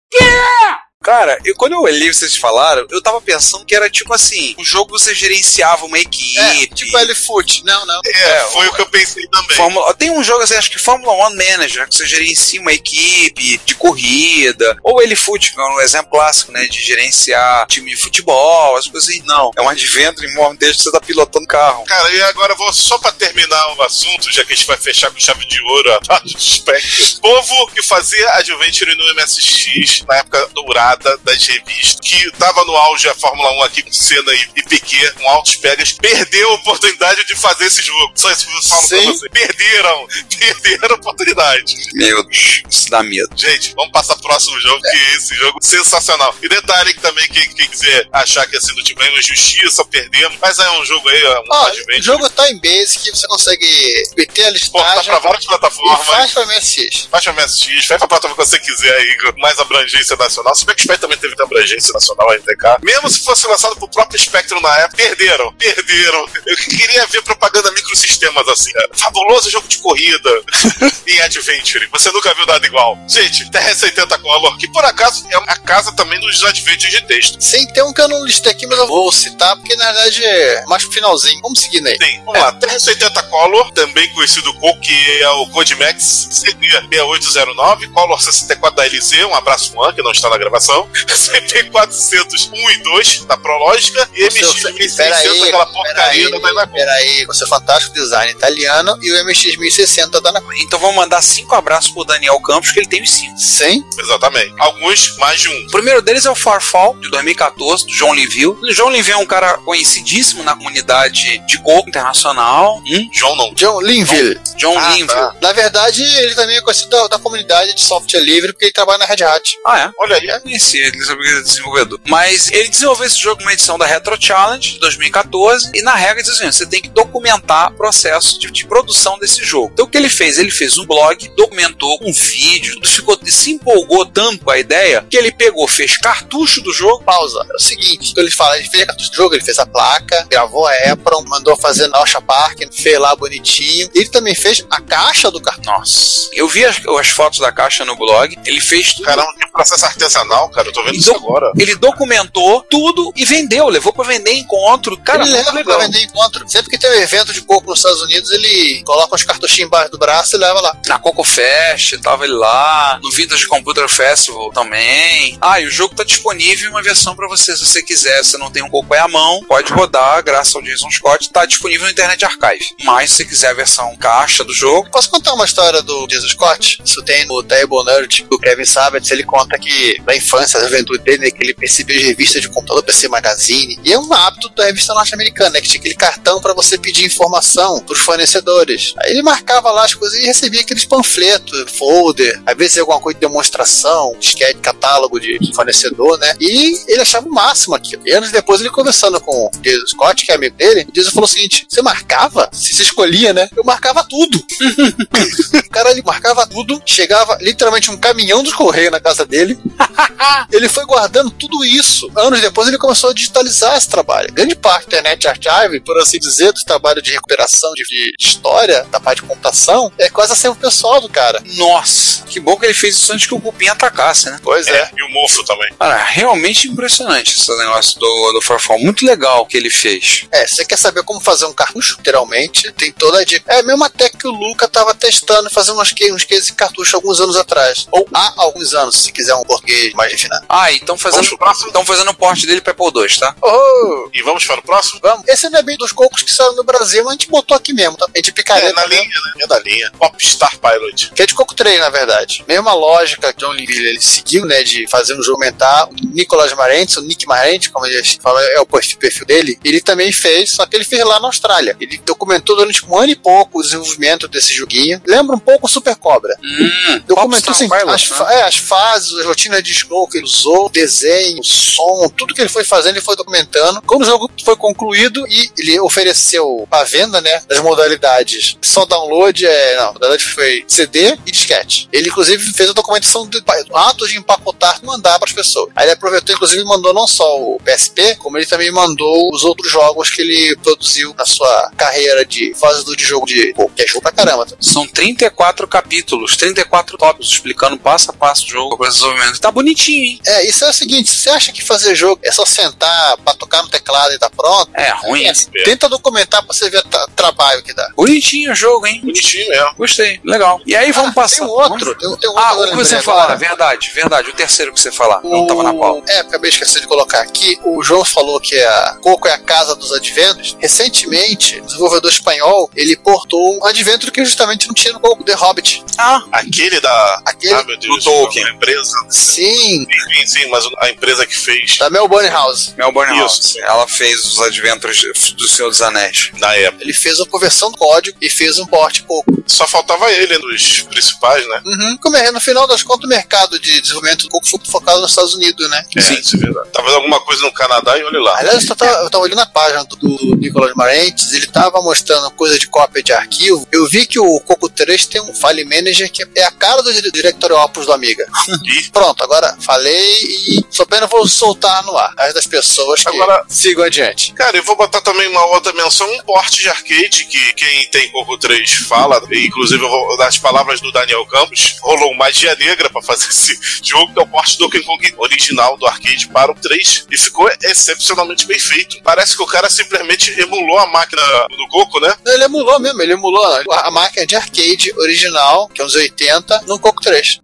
Speaker 3: Cara, eu, quando eu olhei vocês falaram, eu tava pensando que era tipo assim: um jogo que você gerenciava uma equipe.
Speaker 4: É, tipo L-Foot. Não, não.
Speaker 2: É, foi o que eu pensei também.
Speaker 3: Fórmula, tem um jogo assim, acho que Fórmula One Manager, que você gerencia uma equipe de corrida, ou ele Foot, que é um exemplo clássico, né, de gerenciar time de futebol, as coisas assim. Não, é um adventure em modo desde que você tá pilotando carro.
Speaker 2: Cara, e agora eu vou só pra terminar o assunto, já que a gente vai fechar com chave de ouro a Spectre. Povo que fazia Adventure no MSX na época dourada piada das revistas, que tava no auge a Fórmula 1 aqui com Senna e, e Piquet, com altos pegas, perdeu a oportunidade de fazer esse jogo. Só isso que eu falo pra você. Perderam, perderam a oportunidade.
Speaker 3: Meu Deus, isso dá medo.
Speaker 2: Gente, vamos passar pro próximo jogo, que é esse jogo sensacional. E detalhe que também, quem, quem quiser achar que assim do time é uma injustiça, perdemos. Mas é um jogo aí, é um advent.
Speaker 4: o jogo tá em Basic, você consegue meter a listagem
Speaker 2: pra várias plataformas.
Speaker 4: faz pra MSX.
Speaker 2: Faz pra MSX, faz pra plataforma que você quiser aí, com mais abrangência nacional. Se bem que Spectrum também teve abrangência nacional, a NTK. Mesmo se fosse lançado pro próprio Spectrum na época, perderam, perderam. Eu queria ver propaganda microsistemas assim, cara. Fabuloso jogo de corrida em Adventure. Você nunca viu nada igual. Gente, TR-80 Color, que por acaso é a casa também dos Adventures de texto.
Speaker 4: Sem ter um que eu não listei aqui, mas eu vou citar, porque na verdade é mais pro finalzinho. Vamos seguindo aí.
Speaker 2: Tem, vamos lá, TR-80 Color, também conhecido como que é o Codimax CP6809, Color 64 da LZ, um abraço Juan, que não está na gravação, CP400 1 e 2 da Prológica, e MX-1600,
Speaker 4: Peraí,
Speaker 2: aquela porcaria da Dynaco.
Speaker 4: peraí, você é fantástico design italiano e o MX 1060 da Nakoi.
Speaker 3: Então vamos mandar cinco abraços pro Daniel Campos, que ele tem os cinco.
Speaker 4: Sim,
Speaker 2: Exatamente. Alguns, mais de um.
Speaker 3: O primeiro deles é o Farfall, de 2014, do John Linville. O John Linville é um cara conhecidíssimo na comunidade de coco internacional. Hum?
Speaker 2: João não.
Speaker 4: John Linville.
Speaker 3: John
Speaker 2: Ah,
Speaker 3: Linville.
Speaker 2: tá.
Speaker 4: Na verdade, ele também é conhecido da, da comunidade de software livre, porque ele trabalha na Red Hat.
Speaker 3: Ah, é?
Speaker 2: Olha aí.
Speaker 3: Eu conheci, ele sabia que ele era desenvolvedor. Mas ele desenvolveu esse jogo numa edição da Retro Challenge de 2014 e na regra diz assim: você tem que documentar o processo de, de produção desse jogo. Então o que ele fez? Ele fez um blog, documentou um vídeo, ficou, se empolgou tanto com a ideia que ele pegou, fez cartucho do jogo.
Speaker 4: Pausa. É o seguinte, ele fala, ele fez a cartucho do jogo, ele fez a placa, gravou a EPROM, mandou fazer na Ocean Park, fez lá bonitinho. Ele também fez a caixa do cartucho.
Speaker 3: Nossa, eu vi as, as fotos da caixa no blog, ele fez tudo.
Speaker 2: Caramba, que processo artesanal, cara. Eu tô vendo
Speaker 3: Ele
Speaker 2: isso agora.
Speaker 3: Ele documentou tudo e vendeu, levou pra vender encontro. Cara,
Speaker 4: ele leva
Speaker 3: legal.
Speaker 4: pra vender encontro. Sempre que tem um evento de coco nos Estados Unidos, ele coloca uns cartuchinhos embaixo do braço e leva lá.
Speaker 3: Na Coco Fest, tava ele lá. No Vintage Computer Festival também. Ah, e o jogo tá disponível em uma versão pra você, se você quiser. Se não tem um Coco à mão, pode rodar, graças ao Jason Scott. Tá disponível no Internet Archive. Mas se você quiser a versão caixa do jogo,
Speaker 4: Posso contar uma história do Jesus Scott? Isso tem no Table Nerd, do Kevin Sabat. Ele conta que na infância, na juventude dele, né, que ele percebeu as revistas de computador, PC Magazine. E é um hábito da revista norte-americana, né, que tinha aquele cartão para você pedir informação pros fornecedores. Aí ele marcava lá as coisas e recebia aqueles panfletos, folder, às vezes alguma coisa de demonstração, disquete, catálogo de fornecedor, né? E ele achava o máximo aquilo. E anos depois, ele conversando com o Jesus Scott, que é amigo dele, Jesus falou o seguinte: você marcava? Se você escolhia, né? Eu marcava tudo. O cara ele marcava tudo, chegava literalmente um caminhão dos correios na casa dele. ele foi guardando tudo isso. Anos depois ele começou a digitalizar esse trabalho. Grande parte da Internet Archive, por assim dizer, do trabalho de recuperação de, de história, da parte de computação, é quase a ser pessoal do cara.
Speaker 3: nossa, que bom que ele fez isso antes que o Cupim atacasse, né?
Speaker 4: Pois
Speaker 2: É, e o mofo também.
Speaker 3: Cara, realmente impressionante esse negócio do, do Farfall. Muito legal o que ele fez.
Speaker 4: É, você quer saber como fazer um cartucho? Literalmente, tem toda a dica. É a mesma tech que o Luca tava testando fazendo uns, que- uns cases de cartucho alguns anos atrás. Ou há alguns anos, se quiser um português mais refinado.
Speaker 3: Ah, e estão
Speaker 2: Vamos
Speaker 3: fazendo, o porte dele pra Apple II, tá?
Speaker 4: Oh!
Speaker 2: E vamos para o próximo?
Speaker 4: Vamos. Esse não é bem dos cocos que saíram no Brasil, mas a gente botou aqui mesmo, tá?
Speaker 2: É,
Speaker 4: picareta
Speaker 2: na
Speaker 4: mesmo.
Speaker 2: linha, né? É da linha. Popstar Pilot.
Speaker 4: Que é de Coco 3, na verdade. Mesma lógica que John Linville ele seguiu, né? De fazer um jogo aumentar. O Nicolas Marentes, o Nick Marente, como ele fala, é o perfil perfil dele. Ele também fez, só que ele fez lá na Austrália. Ele documentou durante um ano e pouco o desenvolvimento desse joguinho. Lembra um pouco o Super Cobra.
Speaker 3: Hum,
Speaker 4: Documentou assim,
Speaker 3: Pilot,
Speaker 4: as,
Speaker 3: né?
Speaker 4: é, as fases, as rotinas de scroll que ele usou, desenho, som, tudo que ele foi fazendo, ele foi documentando. Quando o jogo foi concluído e ele ofereceu a venda, né, das modalidades só download, é, não, a modalidade foi CD e disquete. Ele, inclusive, fez a documentação de atos de empacotar e mandar para as pessoas. Aí ele aproveitou, inclusive, e mandou não só o PSP, como ele também mandou os outros jogos que ele produziu na sua carreira de fazedor de jogo de pô, que é jogo pra caramba. tá?
Speaker 3: São 34 capítulos, 34 tópicos explicando passo a passo o jogo, o desenvolvimento. Tá bonitinho, hein?
Speaker 4: É, isso é o seguinte, se você acha que fazer jogo é só sentar pra tocar no teclado e tá pronto,
Speaker 3: É ruim.
Speaker 4: é, tenta documentar pra você ver o tra- trabalho que dá.
Speaker 3: Bonitinho o jogo, hein?
Speaker 2: Bonitinho mesmo.
Speaker 3: Gostei, legal. E aí vamos
Speaker 4: Ah,
Speaker 3: passar.
Speaker 4: Tem um outro, tem, tem um outro
Speaker 3: Ah, o que você falar, verdade, verdade. O terceiro que você falar, não tava na pauta.
Speaker 4: É, acabei de esquecer de colocar aqui. O João falou que a Coco é a casa dos adventos. Recentemente, o desenvolvedor espanhol, ele portou um advento que justamente não tinha no Coco, The Hobbit.
Speaker 3: Ah,
Speaker 2: Aquele da.
Speaker 4: Aquele
Speaker 2: ah, meu Deus,
Speaker 3: do Tolkien.
Speaker 2: empresa.
Speaker 4: Sim,
Speaker 2: Sim, sim, mas a empresa que fez
Speaker 4: Da Melbourne House.
Speaker 3: Melbourne
Speaker 2: Isso.
Speaker 3: House. Ela fez os Adventures do Senhor dos Anéis.
Speaker 2: na época.
Speaker 4: Ele fez uma conversão do código e fez um porte pouco.
Speaker 2: Só faltava ele dos principais, né?
Speaker 4: Uhum. Como é, no final das contas, o mercado de desenvolvimento do Coco foi focado nos Estados Unidos, né?
Speaker 2: É, isso é verdade. Talvez alguma coisa no Canadá e olhe lá.
Speaker 4: Aliás, eu tava, eu tava olhando a página do, do Nicolas Marentes, ele tava mostrando coisa de cópia de arquivo. Eu vi que o Coco 3 tem um File Manager que é a cara do dire- Directory Opus do Amiga.
Speaker 2: E
Speaker 4: Pronto, agora falei e só pena vou soltar no ar. As das pessoas que
Speaker 2: Agora-
Speaker 4: sigam adiante.
Speaker 2: Cara, eu vou botar também uma outra menção, um porte de arcade, que quem tem Coco 3 fala, inclusive eu vou dar as palavras do Daniel Campos, rolou magia negra pra fazer esse jogo, que é o porte do Donkey Kong original do arcade para o 3, e ficou excepcionalmente bem feito. Parece que o cara simplesmente emulou a máquina do Coco, né?
Speaker 4: Ele emulou mesmo, ele emulou a, a máquina de arcade original, que é uns 80, no Coco 3.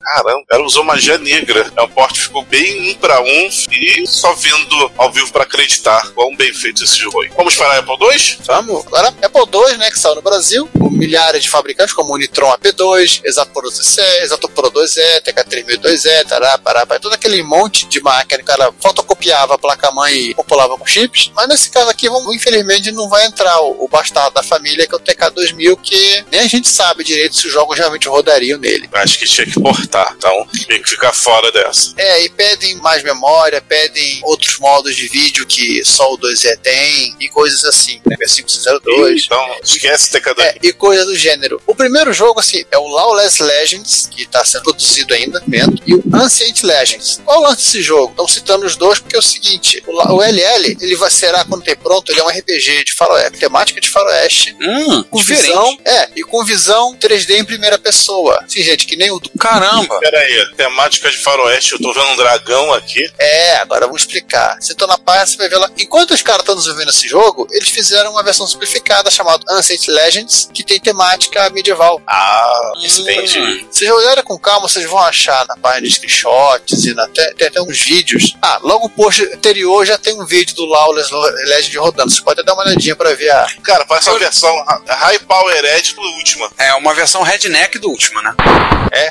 Speaker 2: Caramba, o cara usou magia negra. É um porte ficou bem um pra um e só vendo ao vivo pra acreditar quão bem feito esse jogo aí. Vamos para a Apple 2?
Speaker 4: Vamos. Agora, Apple II, né, que saiu no Brasil, com milhares de fabricantes, como o Nitron AP2, Exapro 2E, Exatopro 2E, TK3002E, tará, pará, pará, todo aquele monte de máquina, o cara fotocopiava a placa-mãe e populava com chips. Mas nesse caso aqui, vamos, infelizmente, não vai entrar o, o bastardo da família, que é o TK2000, que nem a gente sabe direito se os jogos realmente rodariam nele.
Speaker 2: Acho que tinha que portar, então tem que ficar fora dessa.
Speaker 4: É, e pedem mais memória, pedem outros modos de vídeo que só o 2E tem, e coisas assim, né, 502.
Speaker 2: Então, esquece TK2.
Speaker 4: É, e coisa do gênero. O primeiro jogo, assim, é o Lawless Legends, que está sendo produzido ainda, vendo, e o Ancient Legends. Qual o lance desse jogo? Estão citando os dois porque é o seguinte: o, La- o LL, ele vai será quando ter pronto, ele é um RPG de faroeste, temática de faroeste,
Speaker 3: Hum,
Speaker 4: com
Speaker 3: diferente.
Speaker 4: visão, é, e com visão 3D em primeira pessoa. Sim, gente, que nem o do
Speaker 3: Caramba.
Speaker 2: Pera aí, temática de faroeste, eu tô vendo um dragão aqui.
Speaker 4: É, agora vamos explicar. Você tá na página, você vai ver lá. Enquanto os caras estão desenvolvendo esse jogo, eles fizeram uma versão simplificada chamada Ancient Legends, que tem temática medieval.
Speaker 2: Ah,
Speaker 3: Hum.
Speaker 2: entendi.
Speaker 4: Vocês olharem com calma, vocês vão achar na página de screenshots e na, até, tem até uns vídeos. Ah, logo o post anterior já tem um vídeo do Lawless Legend rodando. Você pode até dar uma olhadinha pra ver a.
Speaker 2: Cara, parece uma versão High Power Edge do última.
Speaker 3: É uma versão redneck do último, né?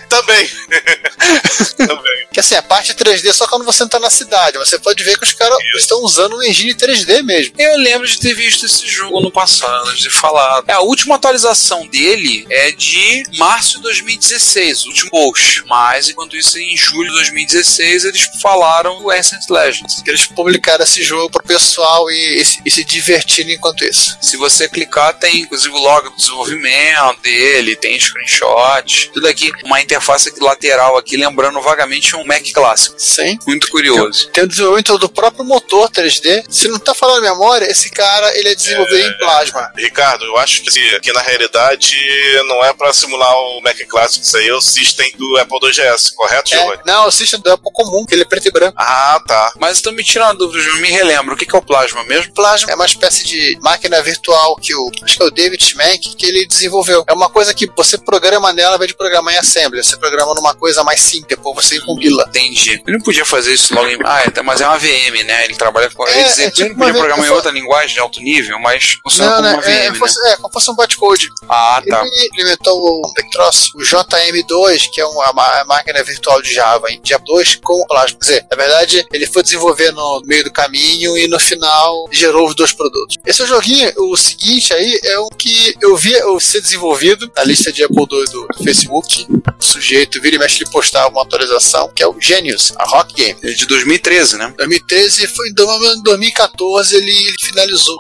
Speaker 2: Também. Também.
Speaker 4: Que assim, a parte 3D só quando você entrar na cidade. Você pode ver que os caras estão usando um engine 3D mesmo.
Speaker 3: Eu lembro de ter visto esse jogo no passado, de falar. É, a última atualização dele é de março de 2016, o último post. Mas, enquanto isso, em julho de 2016, eles falaram do Ancient Legends.
Speaker 4: Que eles publicaram esse jogo pro pessoal e, e se- e se divertirem enquanto isso.
Speaker 3: Se você clicar, tem inclusive o log do desenvolvimento dele, tem screenshot, tudo aqui. Uma interface lateral aqui, lembrando vagamente um Mac clássico.
Speaker 4: Sim.
Speaker 3: Muito curioso.
Speaker 4: Tem o desenvolvimento do próprio motor 3D. Se não tá falando memória, esse cara ele é desenvolvido em plasma.
Speaker 2: Ricardo, eu acho que, que na realidade não é pra simular o Mac Classic, isso aí é o System do Apple 2GS, correto,
Speaker 4: É,
Speaker 2: Giovanni?
Speaker 4: não, o sistema do Apple comum, que ele é preto e branco.
Speaker 2: Ah, tá.
Speaker 3: Mas então me tira uma dúvida, João, me relembra, o que que é o plasma mesmo?
Speaker 4: Plasma é uma espécie de máquina virtual que o acho que é o David Schmank que ele desenvolveu. É uma coisa que você programa nela ao invés de programar em assembly. Você programa numa coisa mais simples, depois você compila.
Speaker 3: Entendi. Ele não podia fazer isso logo em. Ah, é, mas é uma VM, né? Ele trabalha com.
Speaker 4: É, é tipo
Speaker 3: ele podia
Speaker 4: uma V-
Speaker 3: programar em
Speaker 4: eu
Speaker 3: outra linguagem de alto nível, mas funciona
Speaker 4: Não,
Speaker 3: como
Speaker 4: né?
Speaker 3: uma VM,
Speaker 4: É,
Speaker 3: né?
Speaker 4: fosse, é, como fosse um bytecode.
Speaker 3: Ah, tá.
Speaker 4: Ele implementou o, é troço? o JM2, que é uma má- máquina virtual de Java, em Java 2 com Plasma. Quer dizer, na verdade, ele foi desenvolver no meio do caminho e no final gerou os dois produtos. Esse joguinho, o seguinte aí, é o que eu vi eu ser desenvolvido na lista de Apple II do Facebook. O sujeito vira e mexe ele postava uma atualização, que é o Genius, a Rock Game.
Speaker 3: É de 2013, né?
Speaker 4: 2013 foi em 2014 ele, ele finalizou.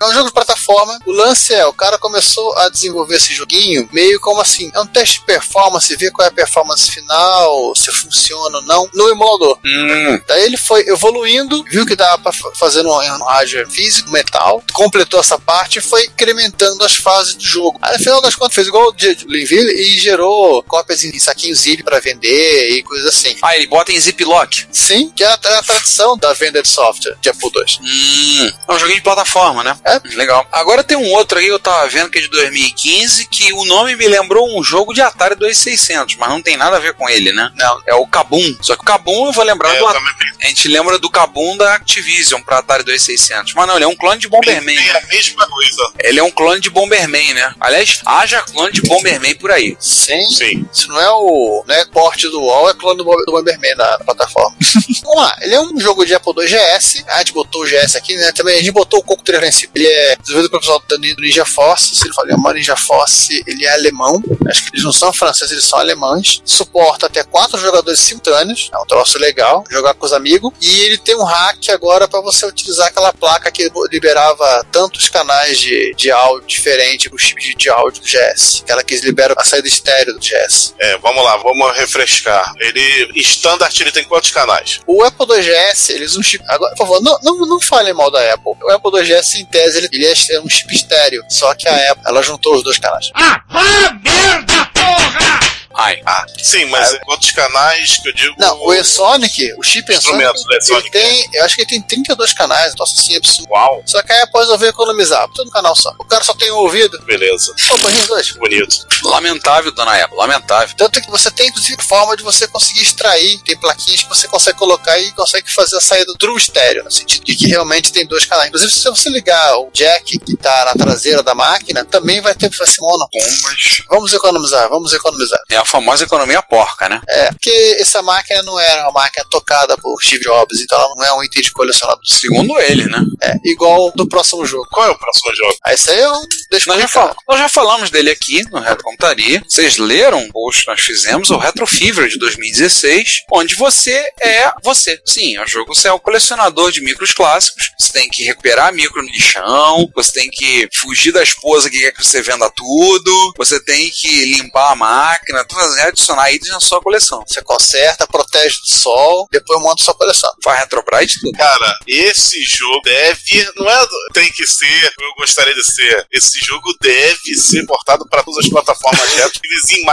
Speaker 4: É um jogo de plataforma. O lance é, o cara começou a desenvolver esse joguinho meio como assim, é um teste de performance, ver qual é a performance final, se funciona ou não, no emulador.
Speaker 3: Hum,
Speaker 4: Daí ele foi evoluindo, viu que dava pra fa- fazer no, no hardware físico, metal, completou essa parte e foi incrementando as fases do jogo. Aí no final das contas fez igual o de Linville e gerou cópias em saquinho zip pra vender e coisas assim.
Speaker 3: Ah, ele bota em ziplock.
Speaker 4: Sim, que é a, é a tradição da venda de software de Apple II.
Speaker 3: Hum. É um joguinho de plataforma, né?
Speaker 4: É.
Speaker 3: Legal. Agora tem um outro aí, eu tava vendo que é de 2015, que o nome me lembrou um jogo de Atari 2600, mas não tem nada a ver com ele, né?
Speaker 4: Não.
Speaker 3: É o Kabum. Só que o Kabum eu vou lembrar
Speaker 2: É,
Speaker 3: do Atari. A gente lembra do Kabum da Activision pra Atari 2600. Mas não, ele é um clone de Bomberman, né?
Speaker 2: a mesma coisa.
Speaker 3: Ele é um clone de Bomberman, né? Aliás, haja clone de Bomberman por aí.
Speaker 4: Sim.
Speaker 2: Sim.
Speaker 4: Isso não é o não é porte do UOL, é clone do, do Bomberman na, na plataforma. Vamos lá, ele é um jogo de Apple II GS. A gente botou o GS aqui, né? Também a gente botou o Coco 3 lá em cima. Ele é desenvolvido pelo pessoal do Ninja Force. Se ele fala alemão, Ninja Force, ele é alemão. Acho que eles não são franceses, eles são alemães. Suporta até quatro jogadores simultâneos. É um troço legal, jogar com os amigos. E ele tem um hack agora para você utilizar aquela placa que liberava tantos canais de, de áudio diferente, o chip de, de áudio do GS. Aquela que libera a saída estéreo do GS.
Speaker 2: É, vamos lá, vamos refrescar. Ele, standard, ele tem quantos canais?
Speaker 4: O Apple 2GS, eles um chip. Agora, por favor, não, não, não falem mal da Apple. O Apple 2GS, em tese, ele, ele é um chip estéreo. Só que a Apple, ela juntou os dois canais.
Speaker 5: Ah, vá merda, porra!
Speaker 3: Ai.
Speaker 2: Ah, sim, mas é quantos canais que eu digo?
Speaker 4: Não, o eSonic, o chip eSonic, ele tem, eu acho que ele tem 32 canais, então assim, é absurdo.
Speaker 2: Uau,
Speaker 4: Só que a Apple resolveu economizar, tudo no canal só. O cara só tem um ouvido.
Speaker 2: beleza.
Speaker 4: Opa, os dois.
Speaker 2: Bonito.
Speaker 3: Lamentável, dona Apple, lamentável.
Speaker 4: Tanto que você tem, inclusive, forma de você conseguir extrair. Tem plaquinhas que você consegue colocar e consegue fazer a saída true estéreo, no sentido de que realmente tem dois canais. Inclusive, se você ligar o jack que está na traseira da máquina, também vai ter vai ser mono.
Speaker 3: Bombas.
Speaker 4: Vamos economizar, vamos economizar.
Speaker 3: É a famosa economia porca, né?
Speaker 4: É, porque essa máquina não era uma máquina tocada por Steve Jobs, então ela não é um item de colecionador.
Speaker 3: Segundo ele, né?
Speaker 4: É, igual do próximo jogo.
Speaker 2: Qual é o próximo jogo?
Speaker 4: Aí isso aí eu deixo
Speaker 3: Nós já, fal- nós já falamos dele aqui no Retro Computaria. Vocês leram o post que nós fizemos, o Retro Fever de 2016, onde você é você. Sim, é um jogo, você é o colecionador de micros clássicos. Você tem que recuperar micro no lixão, você tem que fugir da esposa que quer que você venda tudo, você tem que limpar a máquina, fazer- adicionar itens na sua coleção.
Speaker 4: Você conserta, protege do sol, depois monta sua coleção.
Speaker 3: Faz Retrobrite tudo.
Speaker 2: Cara, esse jogo deve. Não é. Tem que ser, eu gostaria de ser. Esse jogo deve ser portado para todas as plataformas retro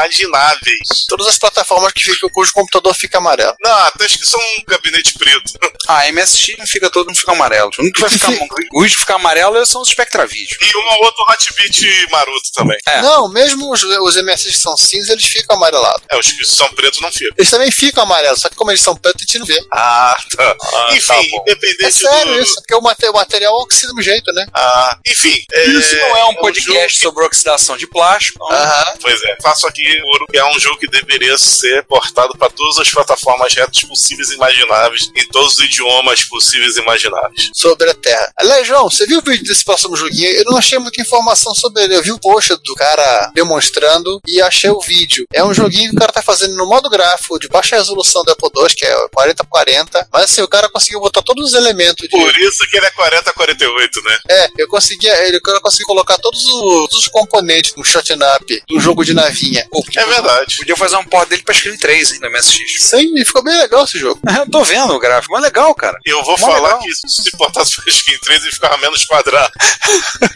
Speaker 2: imagináveis.
Speaker 4: Todas as plataformas que ficam cujo computador fica amarelo.
Speaker 2: Não, até acho que são um gabinete preto.
Speaker 3: Ah, MSX não fica todo, não fica amarelo. O único que vai ficar, o único que fica amarelo são os Spectravídeos.
Speaker 2: E um ou outro Hotbit maroto também.
Speaker 3: É.
Speaker 4: Não, mesmo os, os MSX que são cinza, eles ficam amarelados.
Speaker 2: É, os que são pretos não ficam.
Speaker 4: Eles também ficam amarelos, só que como eles são pretos, a gente não vê.
Speaker 2: Ah, tá. enfim,
Speaker 3: tá bom.
Speaker 2: independente
Speaker 4: É sério
Speaker 2: do.
Speaker 4: isso, porque o mate- o material oxida do jeito, né?
Speaker 2: Ah, enfim.
Speaker 3: Isso não é um podcast
Speaker 2: jogo que-
Speaker 3: sobre oxidação de plástico.
Speaker 4: Aham.
Speaker 2: Pois é, faço aqui ouro, que é um jogo que deveria ser portado para todas as plataformas retas possíveis e imagináveis, em todos os idiomas possíveis e imagináveis.
Speaker 4: Sobre a Terra. Aliás, João, você viu o vídeo desse próximo joguinho? Eu não achei muita informação sobre ele. Eu vi o post do cara demonstrando e achei o vídeo. É um joguinho que o cara tá fazendo no modo gráfico de baixa resolução do Apple II, que é 40 por 40. Mas assim, o cara conseguiu botar todos os elementos de.
Speaker 2: Por isso que ele é 40-48, né?
Speaker 4: É, eu consegui, ele eu consegui colocar todos os, todos os componentes do shotgun up do jogo de navinha.
Speaker 2: É verdade.
Speaker 3: Podia fazer um port dele pra Screen 3, hein, no MSX.
Speaker 4: Sim, e ficou bem legal esse jogo.
Speaker 3: Eu tô vendo o gráfico, mas legal, cara.
Speaker 2: Eu vou
Speaker 3: Mó
Speaker 2: falar
Speaker 3: legal.
Speaker 2: que se portasse para Skin 3 ele ficava menos quadrado.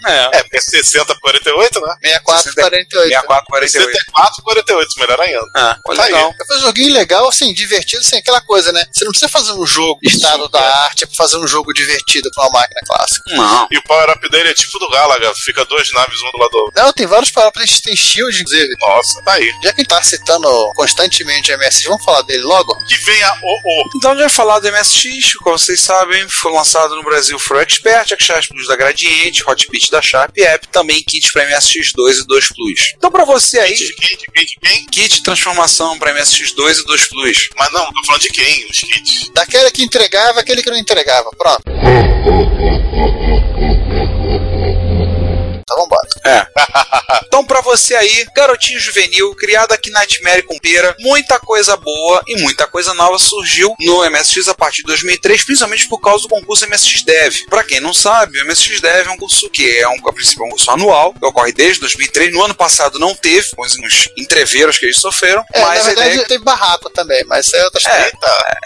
Speaker 3: É.
Speaker 2: É, porque é 60 por 48, né?
Speaker 4: 64 48.
Speaker 3: 64, 48.
Speaker 2: 64 48, melhor ainda.
Speaker 3: Ah,
Speaker 2: Tá aí.
Speaker 3: legal.
Speaker 4: É um joguinho legal, assim, divertido, assim, aquela coisa, né? Você não precisa fazer um jogo estado da arte pra fazer um jogo divertido pra uma máquina clássica.
Speaker 3: Não.
Speaker 2: E o power-up dele é tipo do Galaga, fica duas naves um do lado do outro.
Speaker 4: Não, tem vários paradas, tem shield, inclusive.
Speaker 2: Nossa, tá aí.
Speaker 4: Já que a gente tá citando constantemente o MS, vamos falar dele logo?
Speaker 2: Que venha o o.
Speaker 3: Então, já falar do MSX, como vocês sabem, foi lançado no Brasil Pro Expert, Access Plus da Gradiente, Hotbit da Sharp e App, também kit para MSX2 e 2 Plus. Então, pra você aí,
Speaker 2: De quem, de quem, quem?
Speaker 3: kit de transformação para MSX2 e 2 Plus.
Speaker 2: Mas não, tô falando de quem? Os kits.
Speaker 4: Daquele que entregava, aquele que não entregava. Pronto. vambora.
Speaker 3: É. então, pra você aí, garotinho juvenil, criado aqui na Nightmare com pera, muita coisa boa e muita coisa nova surgiu no MSX a partir de 2003, principalmente por causa do concurso MSX Dev. Pra quem não sabe, o MSX Dev é um curso que é um, a princípio, é um curso anual, que ocorre desde 2003. No ano passado não teve, com os uns entreveros que eles sofreram,
Speaker 4: É,
Speaker 3: mas
Speaker 4: na
Speaker 3: a
Speaker 4: verdade
Speaker 3: ideia
Speaker 4: teve barraco também, mas é outra história.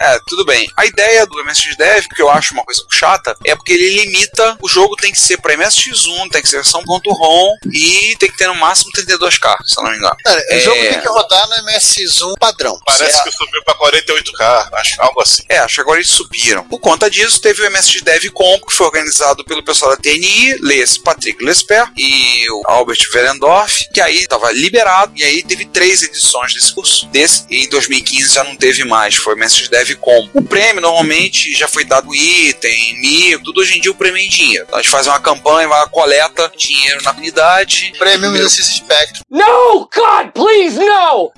Speaker 3: é, é, tudo bem. A ideia do MSX Dev, que eu acho uma coisa chata, é porque ele limita o jogo tem que ser para MSX1, tem que ser versão ROM e tem que ter no máximo 32K, se eu não me engano.
Speaker 4: Cara, o
Speaker 3: É.
Speaker 4: jogo tem que rodar no MS1 padrão.
Speaker 2: Parece
Speaker 4: Isso
Speaker 2: que subiu pra 48K, acho algo assim.
Speaker 3: É, acho que agora eles subiram. Por conta disso, teve o MSX Dev Comp, que foi organizado pelo pessoal da TNI, Leia-se Patrick Lesper e o Albert Verendorf, que aí estava liberado, e aí teve três edições desse curso. Desse, e em 2015 já não teve mais, foi o MSX Dev Comp. O prêmio normalmente já foi dado item, mil, tudo hoje em dia o prêmio é em dinheiro. Então a gente faz uma campanha, vai lá, coleta dinheiro na unidade.
Speaker 4: é Premium Exercício Spectrum.
Speaker 7: No, God, please, no!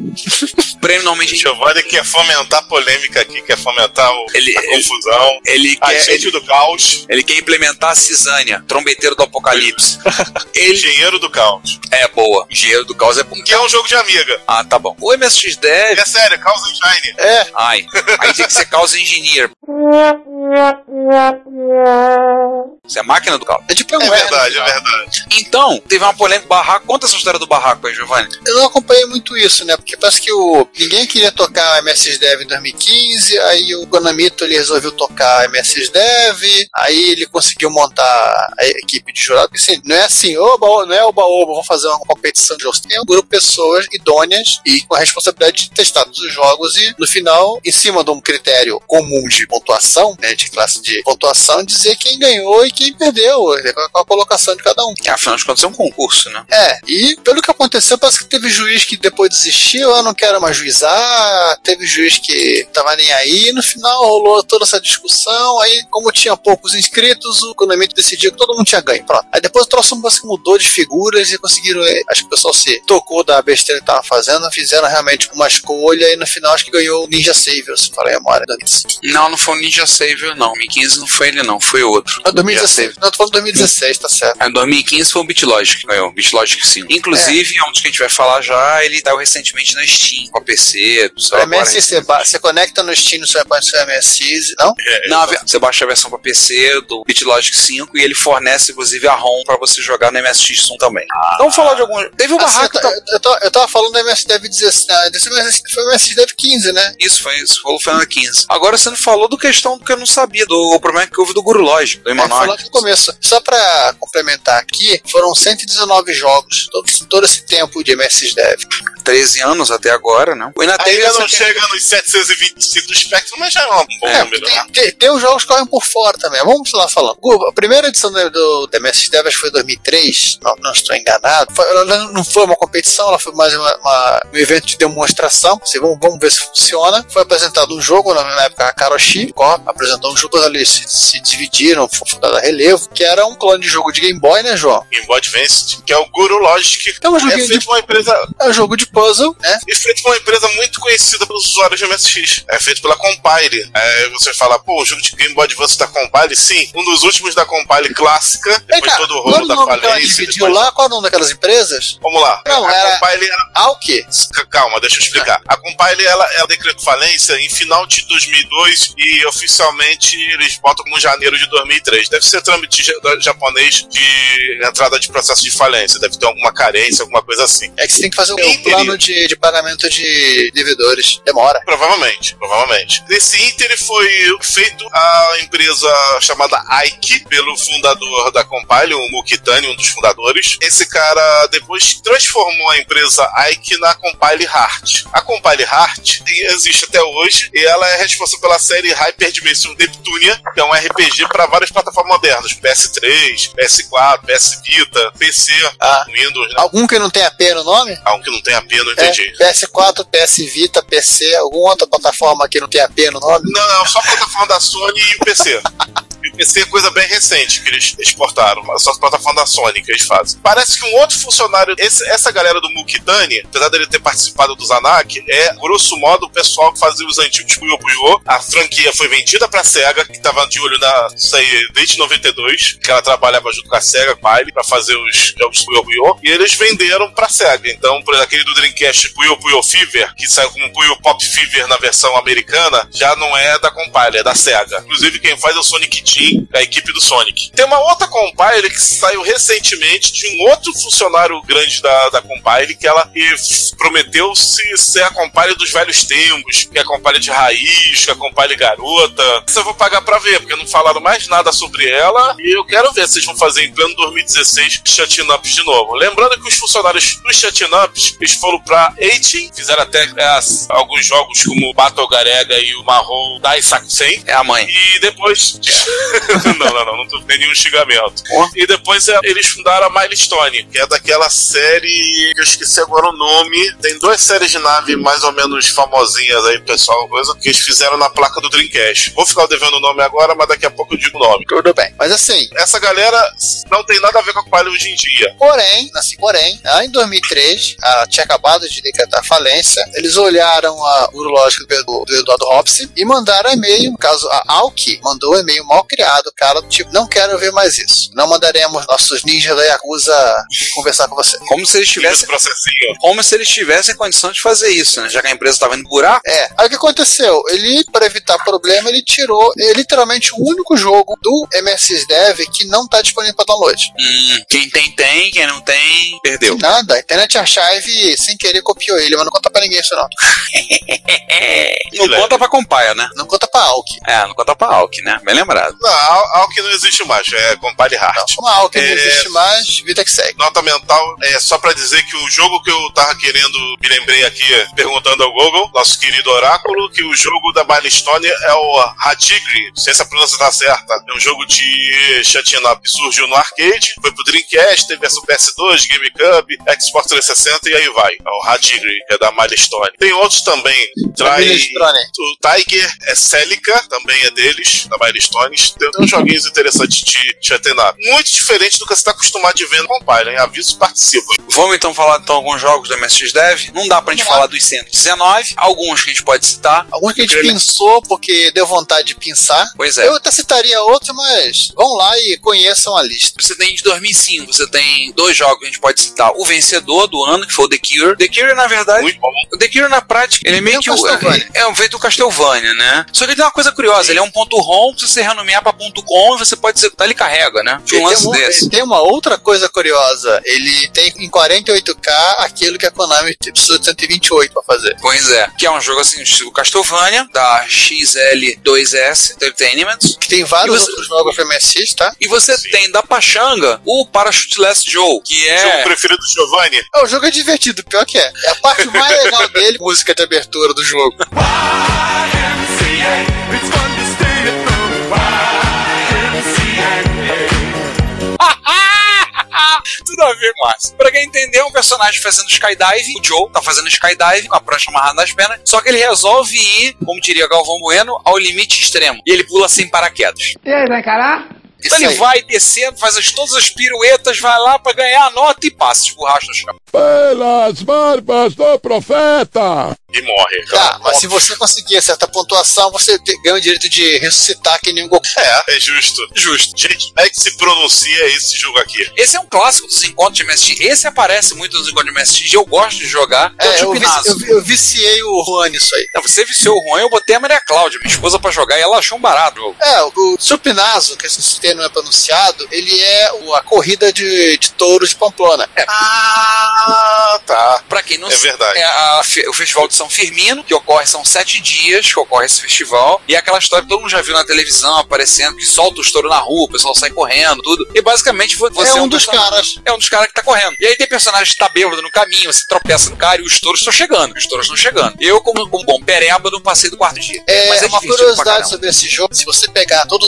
Speaker 3: Prêmio normalmente
Speaker 2: O Giovanni quer fomentar polêmica aqui, quer fomentar o,
Speaker 3: Ele-
Speaker 2: a
Speaker 3: ele-
Speaker 2: confusão.
Speaker 3: ele
Speaker 2: A
Speaker 3: quer,
Speaker 2: gente
Speaker 3: ele,
Speaker 2: do caos,
Speaker 3: ele quer implementar a cisânia, trombeteiro do apocalipse. ele
Speaker 2: engenheiro do caos.
Speaker 3: é boa. Engenheiro do caos é bom.
Speaker 2: Que é um jogo de amiga.
Speaker 3: Ah, tá bom. O MSX Dev.
Speaker 2: É sério, Caos Engine.
Speaker 4: É,
Speaker 3: Ai, aí tem que ser causa engineer. Isso é máquina do caos.
Speaker 4: é tipo um
Speaker 2: É verdade, é
Speaker 4: final.
Speaker 2: verdade.
Speaker 3: Então, teve uma polêmica barraco. Conta essa história do barraco aí, Giovanni.
Speaker 4: Eu não acompanhei muito isso, né? Porque parece que o ninguém queria tocar MSX Dev em 2015, aí o Konamito ele resolveu tocar MSX Dev, aí ele conseguiu montar a equipe de jurado. Porque, assim, não é assim, oba, não é oba, oba, vamos fazer uma competição de jogos. Tem um grupo de pessoas idôneas e com a responsabilidade de testar todos os jogos e, no final, em cima de um critério comum de pontuação, né, de classe de pontuação, dizer quem ganhou e quem perdeu, com a colocação de cada um.
Speaker 3: É, afinal de contas, é um concurso, né?
Speaker 4: É, e pelo que aconteceu, parece que teve juiz que depois desistiu, eu não quero mais juizar, teve juiz que tava nem aí, no final rolou toda essa discussão, aí como tinha poucos inscritos, o Konamito decidiu que todo mundo tinha ganho, pronto. Aí depois o troço mudou de figuras e conseguiram, eh, acho que o pessoal se tocou da besteira que tava fazendo, fizeram realmente uma escolha e no final acho que ganhou o Ninja Savior, se falar a memória, 2015.
Speaker 3: Não, não foi o Ninja Savior, não. 2015 não foi ele, não. Foi outro.
Speaker 4: Ah, 2016, não, tô falando 2016, tá certo.
Speaker 3: Em 2015 foi o BitLogic que ganhou, BitLogic 5. Inclusive, é. um dos que a gente vai falar já, ele saiu recentemente na Steam, com a PC, do
Speaker 4: MSX, você, ba- você conecta no Steam no seu seu MSX, não?
Speaker 2: É,
Speaker 3: Não, você baixa a versão para PC do BitLogic 5 e ele fornece, inclusive, a ROM para você jogar no MSX1 também. então, vamos falar de algum. Teve o
Speaker 4: Assim,
Speaker 3: barraco.
Speaker 4: eu, ta- eu, ta- eu tava falando do MS Dev 16, ah, desse MS foi o MS Dev 15, né?
Speaker 3: Isso, foi isso. Foi o Final 15. Agora você não falou do questão do que eu não sabia, do problema que houve do Guru Lodge, do
Speaker 4: É,
Speaker 3: Emanuel.
Speaker 4: falando no começo. Só pra complementar aqui, foram 119 jogos, todo, todo esse tempo de MS Dev.
Speaker 3: 13 anos até agora, né? Ainda
Speaker 2: Ainda não
Speaker 3: que-
Speaker 2: chega nos 725 do Spectrum, mas já é um bom
Speaker 4: É,
Speaker 2: número.
Speaker 4: tem, tem, tem os jogos que correm por fora também. Vamos lá falando. A primeira edição do, do, do MS Dev acho que foi em 2003, não, não estou enganado. Foi- ela não foi uma competição, ela foi mais uma, uma- um evento de demonstração. Assim, vamos, vamos ver se funciona. Foi apresentado um jogo, na época a Karoshi Corp apresentou um jogo, eles se, se dividiram, foi fundado a relevo, que era um clone de jogo de Game Boy, né, João?
Speaker 2: Game Boy Advance, que é o Guru Logic.
Speaker 4: É um
Speaker 2: É
Speaker 4: joguinho
Speaker 2: feito
Speaker 4: de,
Speaker 2: uma empresa
Speaker 4: é um jogo de puzzle, né?
Speaker 2: e feito por uma empresa muito conhecida pelos usuários de MSX. É feito pela Compile. É, você fala, pô, o jogo de Game Boy Advance da Compile, sim, um dos últimos da Compile clássica, depois
Speaker 4: cá,
Speaker 2: todo o rolo da
Speaker 4: ela
Speaker 2: falência.
Speaker 4: dividiu
Speaker 2: depois-
Speaker 4: lá? Qual é o nome daquelas empresas?
Speaker 2: Vamos lá.
Speaker 4: Não,
Speaker 2: a
Speaker 4: era-
Speaker 2: Compile era
Speaker 4: Ah, o quê?
Speaker 2: Calma, deixa eu explicar. A Compile ela, ela decretou falência em final de 2002 e oficialmente eles botam como janeiro de 2003. Deve ser trâmite japonês de entrada de processo de falência. Deve ter alguma carência, alguma coisa assim.
Speaker 4: É que você tem que fazer o
Speaker 2: Quem
Speaker 4: de, de pagamento de devedores. Demora.
Speaker 2: Provavelmente, provavelmente. Nesse ínter foi feito a empresa chamada Ike, pelo fundador da Compile, o Mukitani, um dos fundadores. Esse cara depois transformou a empresa Ike na Compile Heart. A Compile Heart existe até hoje e ela é responsável pela série Hyper Dimension Neptunia, que é um RPG para várias plataformas modernas, PS3, PS4, PS Vita, PC,
Speaker 4: Ah.
Speaker 2: Windows, né?
Speaker 4: Algum que não tenha P no nome?
Speaker 2: Aunque não tenha não
Speaker 4: É,
Speaker 2: entendi.
Speaker 4: PS4, PS Vita, PC, alguma outra plataforma que não tenha P no nome?
Speaker 2: Não, não, só a plataforma da Sony e o PC. PC é coisa bem recente que eles exportaram, só a plataforma da Sony que eles fazem. Parece que um outro funcionário, esse- essa galera do Mukitani, apesar dele ter participado do Zanak, é, grosso modo, o pessoal que fazia os antigos Puyo Puyo. A franquia foi vendida pra SEGA, que tava de olho na aí desde 92, que ela trabalhava junto com a SEGA, Miley, pra fazer os jogos Puyo Puyo. E eles venderam pra SEGA. Então, por exemplo, aquele do Dreamcast Puyo Puyo Fever, que saiu como Puyo Pop Fever na versão americana, já não é da Compile, é da SEGA. Inclusive, quem faz é o Sonic Team, Team, a equipe do Sonic. Tem uma outra compile que saiu recentemente de um outro funcionário grande da, da compile, que ela que prometeu-se ser a compile dos velhos tempos, que é a compile de raiz, que é a compile garota. Isso eu vou pagar pra ver, porque não falaram mais nada sobre ela e eu quero ver se vocês vão fazer em pleno 2016 Shutting Ups de novo. Lembrando que os funcionários dos Shutting Ups, eles foram pra 18, fizeram até é, alguns jogos como Battle Garega e o Marrom Dai Sakusen.
Speaker 3: É a mãe.
Speaker 2: E depois. não, não, não, não tendo nenhum xingamento. E depois é, eles fundaram a Milestone, que é daquela série. que Eu esqueci agora o nome. Tem duas séries de nave mais ou menos famosinhas aí, pessoal, coisa, que eles fizeram na placa do Dreamcast. Vou ficar devendo o nome agora, mas daqui a pouco eu digo o nome.
Speaker 4: Tudo bem. Mas assim,
Speaker 2: Essa galera não tem nada a ver com a Palha hoje em dia.
Speaker 4: Porém, assim, porém, lá em 2003, ela tinha acabado de decretar falência, eles olharam a urológica do, do Eduardo Hopsi e mandaram e-mail, no caso, a Alki mandou e-mail mal criado, cara, tipo, não quero ver mais isso. Não mandaremos nossos ninjas da Yakuza conversar com você.
Speaker 3: Como se eles
Speaker 2: Esse
Speaker 3: tivessem.
Speaker 2: processinho.
Speaker 3: Como se eles tivessem condição de fazer isso, né? Já que a empresa estava indo buraco.
Speaker 4: É, aí o que aconteceu? Ele, para evitar problema, ele tirou é, literalmente o único jogo do MSX Dev que não tá disponível para download.
Speaker 3: Hum, quem tem, tem. Quem não tem, perdeu.
Speaker 4: Nada, a Internet Archive sem querer copiou ele, mas não conta pra ninguém isso não.
Speaker 3: Não conta pra Compaia, né?
Speaker 4: Não conta pra Alki.
Speaker 3: É, não conta pra Alck, né? Bem lembrado.
Speaker 2: Não, a Alck não existe mais, é Compile Hard.
Speaker 4: Uma Alki não
Speaker 2: É.
Speaker 4: existe mais, vida que segue.
Speaker 2: Nota mental é só pra dizer que o jogo que eu tava querendo, me lembrei aqui, perguntando ao Google, nosso querido Oráculo, que o jogo da Milestone é o Hadigri, não sei se a pronúncia tá certa. É um jogo de shutting up, surgiu no arcade, foi pro Dreamcast, teve versão PS2, GameCube, Xbox 360 e aí vai. É o Hadigri, que é da Milestone. Tem outros também,
Speaker 4: Minestrone.
Speaker 2: o Tiger é Celica, também é deles, da Milestone. Tem, tem uns joguinhos interessantes de shutting up. Muito diferente do que você tá acostumado de ver no Compile, hein? Aviso participa.
Speaker 3: Vamos então falar então alguns jogos do MSX Dev. Não dá pra gente falar dos 119, alguns que a gente pode citar.
Speaker 4: Alguns que a gente pensou porque deu vontade de pensar.
Speaker 3: Pois é.
Speaker 4: Eu até citaria outros, mas vão lá e conheçam a lista.
Speaker 3: Você tem de 2005, você tem dois jogos que a gente pode citar. O vencedor do ano, que foi o The Cure. The Cure, na verdade,
Speaker 2: Muito bom.
Speaker 3: o The Cure na prática, ele é meio
Speaker 4: um
Speaker 3: que o,
Speaker 4: Castlevania.
Speaker 3: é, é um feito do Castlevania, né? Só que ele tem uma coisa curiosa, ele é um ponto ROM, se você renomear pra ponto .com, você pode executar, ele carrega, né? Tinha um lance
Speaker 4: tem, um-
Speaker 3: desse.
Speaker 4: tem uma outra coisa curiosa. Ele tem em 48K aquilo que a Konami precisou de 128 pra fazer.
Speaker 3: Pois é. Que é um jogo assim, estilo Castlevania, da XL2S Entertainment.
Speaker 4: Que tem vários
Speaker 3: E você-
Speaker 4: outros jogos pra MSX, tá?
Speaker 3: E você
Speaker 2: Sim.
Speaker 3: tem da Pachanga o Parachuteless Joe, que
Speaker 2: Jogo
Speaker 3: é.
Speaker 2: preferido do Giovanni?
Speaker 4: É, o jogo é divertido, pior que é. É a parte mais legal dele, música de abertura do jogo.
Speaker 3: A ver, Márcio. Pra quem entendeu, é um personagem fazendo skydive. O Joe tá fazendo skydive com a prancha amarrada nas pernas. Só que ele resolve ir, como diria Galvão Bueno, ao limite extremo. E ele pula sem paraquedas.
Speaker 5: E aí, vai encarar?
Speaker 4: Isso
Speaker 3: Então ele
Speaker 4: aí.
Speaker 3: vai descendo, faz as- todas as piruetas, vai lá pra ganhar a nota e passa, esborracha no chão.
Speaker 8: Pelas barbas do profeta!
Speaker 2: E morre.
Speaker 4: Tá, mas se você conseguir certa pontuação, você ganha o direito de ressuscitar que nem um Goku.
Speaker 2: É, é justo.
Speaker 3: Justo.
Speaker 2: Gente, como é que se pronuncia esse jogo aqui?
Speaker 3: Esse é um clássico dos encontros de MSX. Esse aparece muito nos encontros de MSX e eu gosto de jogar. É, o
Speaker 4: É, eu,
Speaker 3: Chupinazo.
Speaker 4: eu, vi- eu viciei o Juan nisso aí.
Speaker 3: Não, Você viciou o Juan, eu botei a Maria Cláudia, minha esposa, pra jogar e ela achou um barato o jogo.
Speaker 4: É, o, Supinazo, que esse termo não é pronunciado, ele é a corrida de, de touros de Pamplona.
Speaker 2: Ah, tá.
Speaker 3: Pra quem não
Speaker 2: É
Speaker 3: sabe,
Speaker 2: verdade.
Speaker 3: é a o Festival de São Firmino, que ocorre, são sete dias que ocorre esse festival. E é aquela história que todo mundo já viu na televisão aparecendo, que solta os touros na rua, o pessoal sai correndo, tudo. E basicamente vo- você
Speaker 4: é um dos
Speaker 3: personagem-
Speaker 4: caras.
Speaker 3: É um dos caras que tá correndo. E aí tem personagem que tá bêbado no caminho, você tropeça no cara e os touros estão chegando. Os touros estão chegando. Eu, como, como bom pereba, não passei do quarto dia.
Speaker 4: É,
Speaker 3: Mas
Speaker 4: uma
Speaker 3: divertido pra
Speaker 4: curiosidade sobre esse jogo, se você pegar toda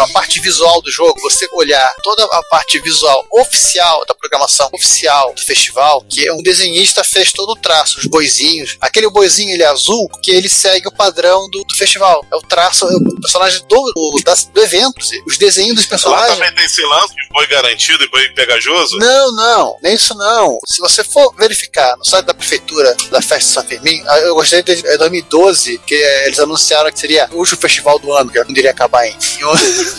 Speaker 4: a parte visual do jogo, você olhar toda a parte visual oficial da programação oficial do festival, que é um desenhista fez todo o traço, os boizinhos, aquele boizinho ele é azul, que ele segue o padrão do, do festival. É o traço, é o personagem do, do, das- do evento. Os desenhos dos
Speaker 2: Lá
Speaker 4: personagens.
Speaker 2: também tem esse lance de boi garantido e boi pegajoso?
Speaker 4: Não, não, nem isso não. Se você for verificar no site da prefeitura da festa de São Firmino, ah, eu gostei de é 2012, que eh, eles anunciaram que seria o último festival do ano, que não iria acabar em.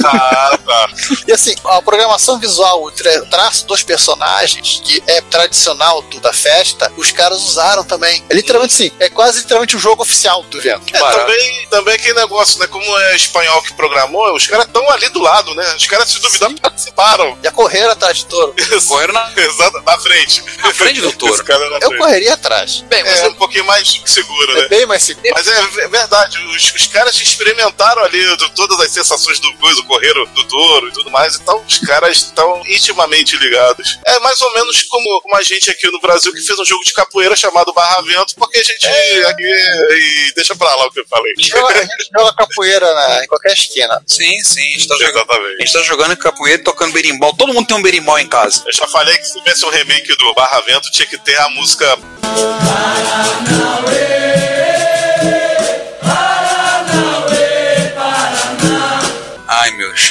Speaker 2: Ah, tá.
Speaker 4: e assim, a programação visual, o tra- traço dos personagens, que é tradicional da festa, os caras usaram também. É literalmente assim, é quase literalmente o jogo oficial do evento.
Speaker 2: É, também, também aquele negócio, né? Como é espanhol que programou, os caras estão ali do lado, né? Os caras, se duvidar, participaram.
Speaker 4: Já correram atrás de touro.
Speaker 3: Correram na,
Speaker 2: Exato, na frente.
Speaker 3: na frente do touro.
Speaker 2: Esse cara na
Speaker 4: Eu
Speaker 2: frente.
Speaker 4: correria atrás.
Speaker 3: Bem, mas
Speaker 2: É
Speaker 3: eu-
Speaker 2: um pouquinho mais seguro,
Speaker 4: É
Speaker 2: né?
Speaker 4: bem mais seguro.
Speaker 2: Mas é ve- verdade, os, os caras experimentaram ali do- todas as sensações do coisa, correram do touro e tudo mais, então os caras estão intimamente ligados. É mais ou menos como, como a gente aqui no Brasil que fez um jogo de capoeira chamado Barra Vento, porque a gente aqui. E deixa pra lá o que eu falei.
Speaker 4: Joga- A gente joga capoeira na- em qualquer esquina.
Speaker 3: sim, sim, a gente tá jogando. A gente tá jogando capoeira e tocando berimbau. Todo mundo tem um berimbau em casa.
Speaker 2: Eu já falei que se tivesse um remake do Barra Vento, tinha que ter a música.
Speaker 3: Ai,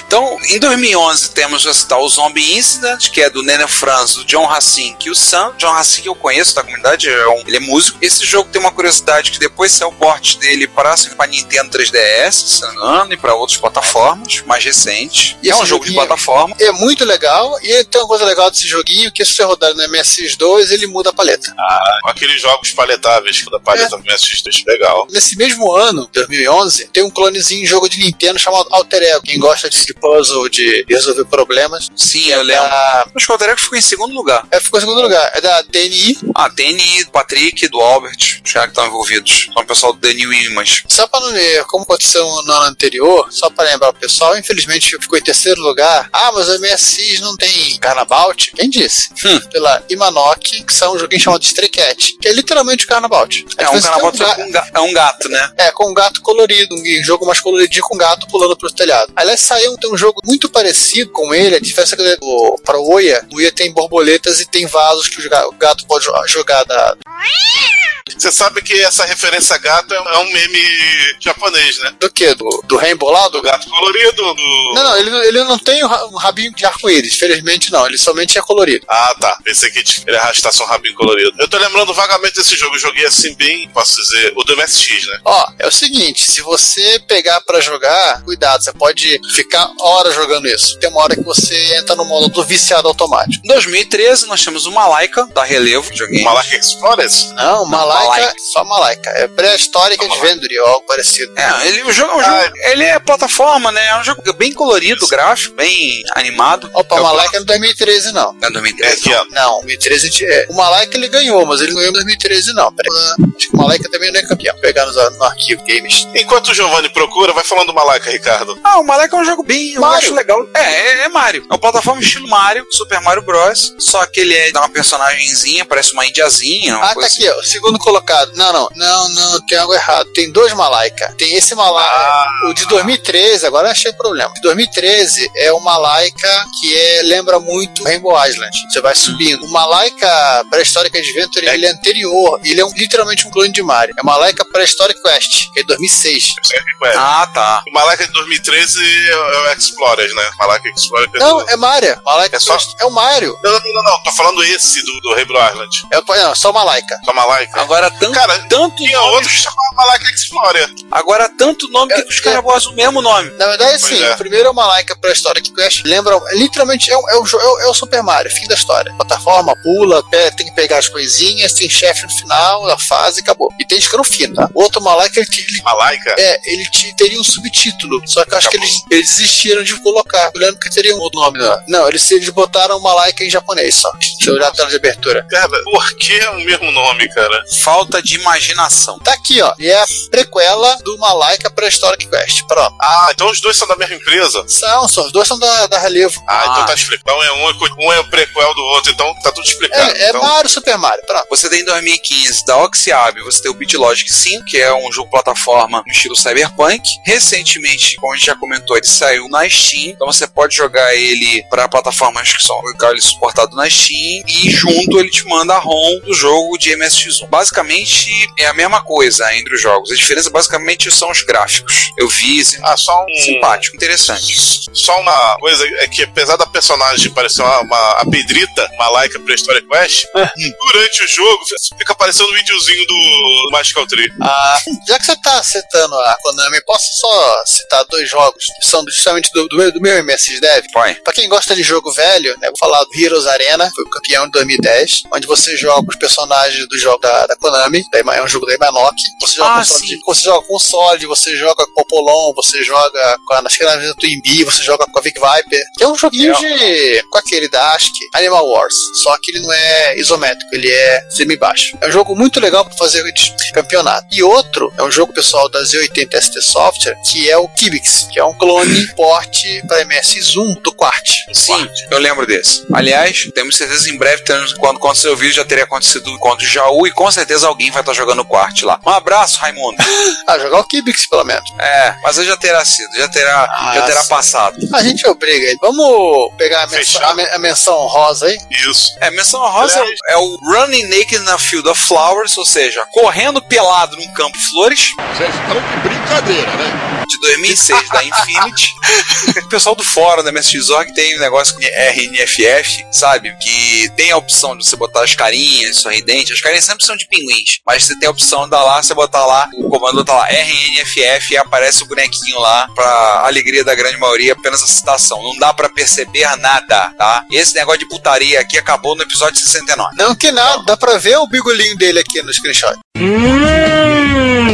Speaker 3: Então, em 2011 temos já citar o Zombie Incident, que é do Nene Franz, do John Racine e o Sam. John Racine eu conheço da comunidade, é um- ele é músico. Esse jogo tem uma curiosidade que depois saiu o port dele para para Nintendo 3DS, se não me engano, e para outras plataformas mais recentes.
Speaker 4: E
Speaker 3: é um
Speaker 4: esse
Speaker 3: jogo de plataforma.
Speaker 4: É muito legal, e tem uma coisa legal desse joguinho, que se você rodar no MSX2, ele muda a paleta.
Speaker 2: Com aqueles jogos paletáveis da paleta do MSX2. Legal.
Speaker 4: Nesse mesmo ano, 2011, tem um clonezinho de jogo de Nintendo chamado Alter Ego. Quem gosta de, de puzzle, de resolver problemas.
Speaker 3: Sim, eu lembro.
Speaker 4: Da,
Speaker 3: Acho que o Alterec ficou em segundo lugar.
Speaker 4: é, ficou em segundo lugar. É da DNI.
Speaker 3: Ah, TNI, do Patrick, do Albert, os caras que estão envolvidos. São o pessoal do The New Image.
Speaker 4: Só para não ler como aconteceu no ano anterior, só para lembrar o pessoal, infelizmente ficou em terceiro lugar. Ah, mas o MSX não tem Carnabout? Quem disse?
Speaker 3: Hum.
Speaker 4: Pela Imanok, que são um joguinho chamado Stray Cat, que é literalmente o Carnabout. A
Speaker 3: É um carnaval
Speaker 4: tem
Speaker 3: com um ga- é um gato, né?
Speaker 4: É, com um gato colorido, um jogo mais coloridinho com um gato pulando pro telhado. Aliás, saiu tem um jogo muito parecido com ele, a diferença é que o, para o Oia, o Oia tem borboletas e tem vasos que o ga- o gato pode jo- jogar da.
Speaker 2: Você sabe que essa referência a gato é é um meme japonês, né?
Speaker 4: Do que? Do, do Rainbow lá? Do
Speaker 2: gato colorido, do.
Speaker 4: Não, não, ele, ele não tem um ra- rabinho de arco-íris, felizmente não, ele somente é colorido.
Speaker 2: Ah, tá. Pensei que ele arrastasse um rabinho colorido. Eu tô lembrando vagamente desse jogo. Eu joguei assim bem, posso dizer, o do MSX, né?
Speaker 4: Ó, é o seguinte, se você pegar pra jogar, cuidado, você pode ficar horas jogando isso. Tem uma hora que você entra no modo do viciado automático.
Speaker 3: Em 2013 nós temos o Malaika, da Relevo, joguei.
Speaker 2: Malaika Explorers?
Speaker 4: Não, Malaika,
Speaker 3: Malaika.
Speaker 4: só Malaika. É pré-histórica Adventure ou algo parecido.
Speaker 3: É, ele, o jogo, o jogo- ele é plataforma, né? É um jogo bem colorido, gráfico, bem animado.
Speaker 4: Opa,
Speaker 3: É
Speaker 4: o Malaika é em 2013 não.
Speaker 3: É
Speaker 2: É
Speaker 3: 2013.
Speaker 2: que ano?
Speaker 4: Não, 2013 a gente é. O Malaika ele ganhou, mas ele não ganhou em 2013 não. Peraí. Acho que o Malaika também não é campeão. Vou pegar no, no arquivo games.
Speaker 2: Enquanto o Giovanni procura, vai falando do Malaika, Ricardo.
Speaker 3: Ah, o Malaika é um jogo bem. Eu
Speaker 4: Mario.
Speaker 3: acho legal. É, é, é Mario. É uma plataforma estilo Mario, Super Mario Bros. Só que ele é uma personagemzinha, parece uma indiazinha. Uma
Speaker 4: Ah, tá aqui, ó. O segundo colocado. Não, não. Não, não, tem algo errado. Tem dois Malaika. Tem esse Malaika.
Speaker 2: Ah.
Speaker 4: O de 2013, agora eu achei problema. De 2013 é o Malaika que é, lembra muito Rainbow Island. Você vai subindo. O Malaika pré-histórica Adventure, ele é anterior. Ele é um- literalmente um clone de Mario. É Malaika pré-histórica Quest, que é 2006.
Speaker 2: Ué,
Speaker 3: Ah, tá.
Speaker 2: O Malaika de 2013 é o Explorers, né? Malaika Explorers.
Speaker 4: Não, é Mario. Malaika
Speaker 2: É só-
Speaker 4: é o Mario.
Speaker 2: Não, não, não, não, tô falando esse do, do Rainbow Island.
Speaker 4: É, não, só Malaika.
Speaker 2: Só Malaika.
Speaker 3: Agora, tanto,
Speaker 2: Cara,
Speaker 3: tanto
Speaker 2: Tinha
Speaker 3: nome,
Speaker 2: outro que chamava Malaika Explorer.
Speaker 3: agora tanto nome que
Speaker 4: É,
Speaker 3: os caras botam o mesmo nome.
Speaker 4: Na verdade, sim,
Speaker 2: é.
Speaker 4: o primeiro é uma Laika pré-histórica Quest. Lembra, literalmente, é, o- é o, é, o, é o Super Mario, fim da história. Plataforma, pula, tem que pegar as coisinhas, tem chefe no final, a fase, acabou. E tem escrofino, tá? O outro Malaika, ele, ele,
Speaker 2: Malaika?
Speaker 4: é, ele te- teria um subtítulo, só que eu acho que eles, eles desistiram de colocar. Eu lembro que teria um outro nome, não. Não, eles, eles botaram Malaika em japonês só. Deixa eu olhar a tela de abertura.
Speaker 2: Cara, por que é o mesmo nome, cara?
Speaker 3: Falta de imaginação.
Speaker 4: Tá aqui, ó. E é a prequela do Malaika pré-histórica Quest. Pronto.
Speaker 2: Ah, então os dois são da mesma empresa?
Speaker 4: São, são, os dois são da, da Relevo.
Speaker 2: Ah,
Speaker 3: Ah.
Speaker 2: então tá explicado. É um, é co- um é o prequel do outro, então tá tudo explicado.
Speaker 4: É, é
Speaker 2: então,
Speaker 4: Mario, Super Mario. Pronto.
Speaker 3: Você tem em 2015 da Oxiab, você tem o BitLogic 5, que é um jogo plataforma no estilo cyberpunk. Recentemente, como a gente já comentou, ele saiu na Steam, então você pode jogar ele para plataformas que são ele suportado na Steam e junto ele te manda a ROM do jogo de MSX1. Basicamente é a mesma coisa entre os jogos. A diferença basicamente são os gráficos. Eu vi, assim,
Speaker 2: Ah, só um.
Speaker 3: simpático, interessante.
Speaker 2: Só uma coisa é que, apesar da personagem parecer uma, uma- a Pedrita, uma laica Prehistoric Quest, durante o jogo fica aparecendo um videozinho do Magical Tree.
Speaker 4: Ah, já que você tá citando a Konami, posso só citar dois jogos que são justamente do, do meu, do meu MSX Dev?
Speaker 3: Vai.
Speaker 4: Pra quem gosta de jogo velho, né, vou falar do Heroes Arena, foi o campeão em 2010, onde você joga os personagens do jogo da, da Konami, da é um jogo da Imanok, você joga,
Speaker 3: Ah,
Speaker 4: você joga com Solid, você joga com o Polon, você joga com a, acho que era a Twin Bee, você joga com a Vic Viper, é um joguinho de, com aquele da ASCII, Animal Wars, só que ele não é isométrico, ele é semi-baixo. É um jogo muito legal pra fazer campeonato. E outro é um jogo pessoal da Z80 ST Software, que é o Kibix, que é um clone porte para MS1 do Quart.
Speaker 3: Sim, eu lembro desse. Aliás, temos certeza que em breve, quando acontecer o vídeo, já teria acontecido o encontro de Jaú e com certeza alguém vai estar jogando o Quart lá. Um abraço, Raimundo.
Speaker 4: Ah, jogar o Kibix pelo menos.
Speaker 3: É, mas já terá sido, já terá,
Speaker 4: Ah,
Speaker 3: já terá passado.
Speaker 4: A gente obriga ele. Vamos pegar a menção, a a menção rosa aí?
Speaker 2: Isso.
Speaker 3: É, menção rosa
Speaker 2: Aliás-
Speaker 3: é o Running Naked na Field of Flowers, ou seja, correndo pelado num campo de flores,
Speaker 8: Vocês estão de brincadeira, né?
Speaker 3: De 2006 da Infinity. o pessoal do fórum da MSX.org tem um negócio com RNFF, sabe? Que tem a opção de você botar as carinhas sorridentes. As carinhas sempre são de pinguins, mas você tem a opção de dar lá, você botar lá, o comando botar lá RNFF e aparece o bonequinho lá, pra alegria da grande maioria, apenas a citação. Não dá pra perceber nada, tá? Esse negócio de putaria aqui acabou no episódio 69.
Speaker 4: Não que nada, dá pra ver o bigolinho dele aqui no screenshot.
Speaker 7: Hum,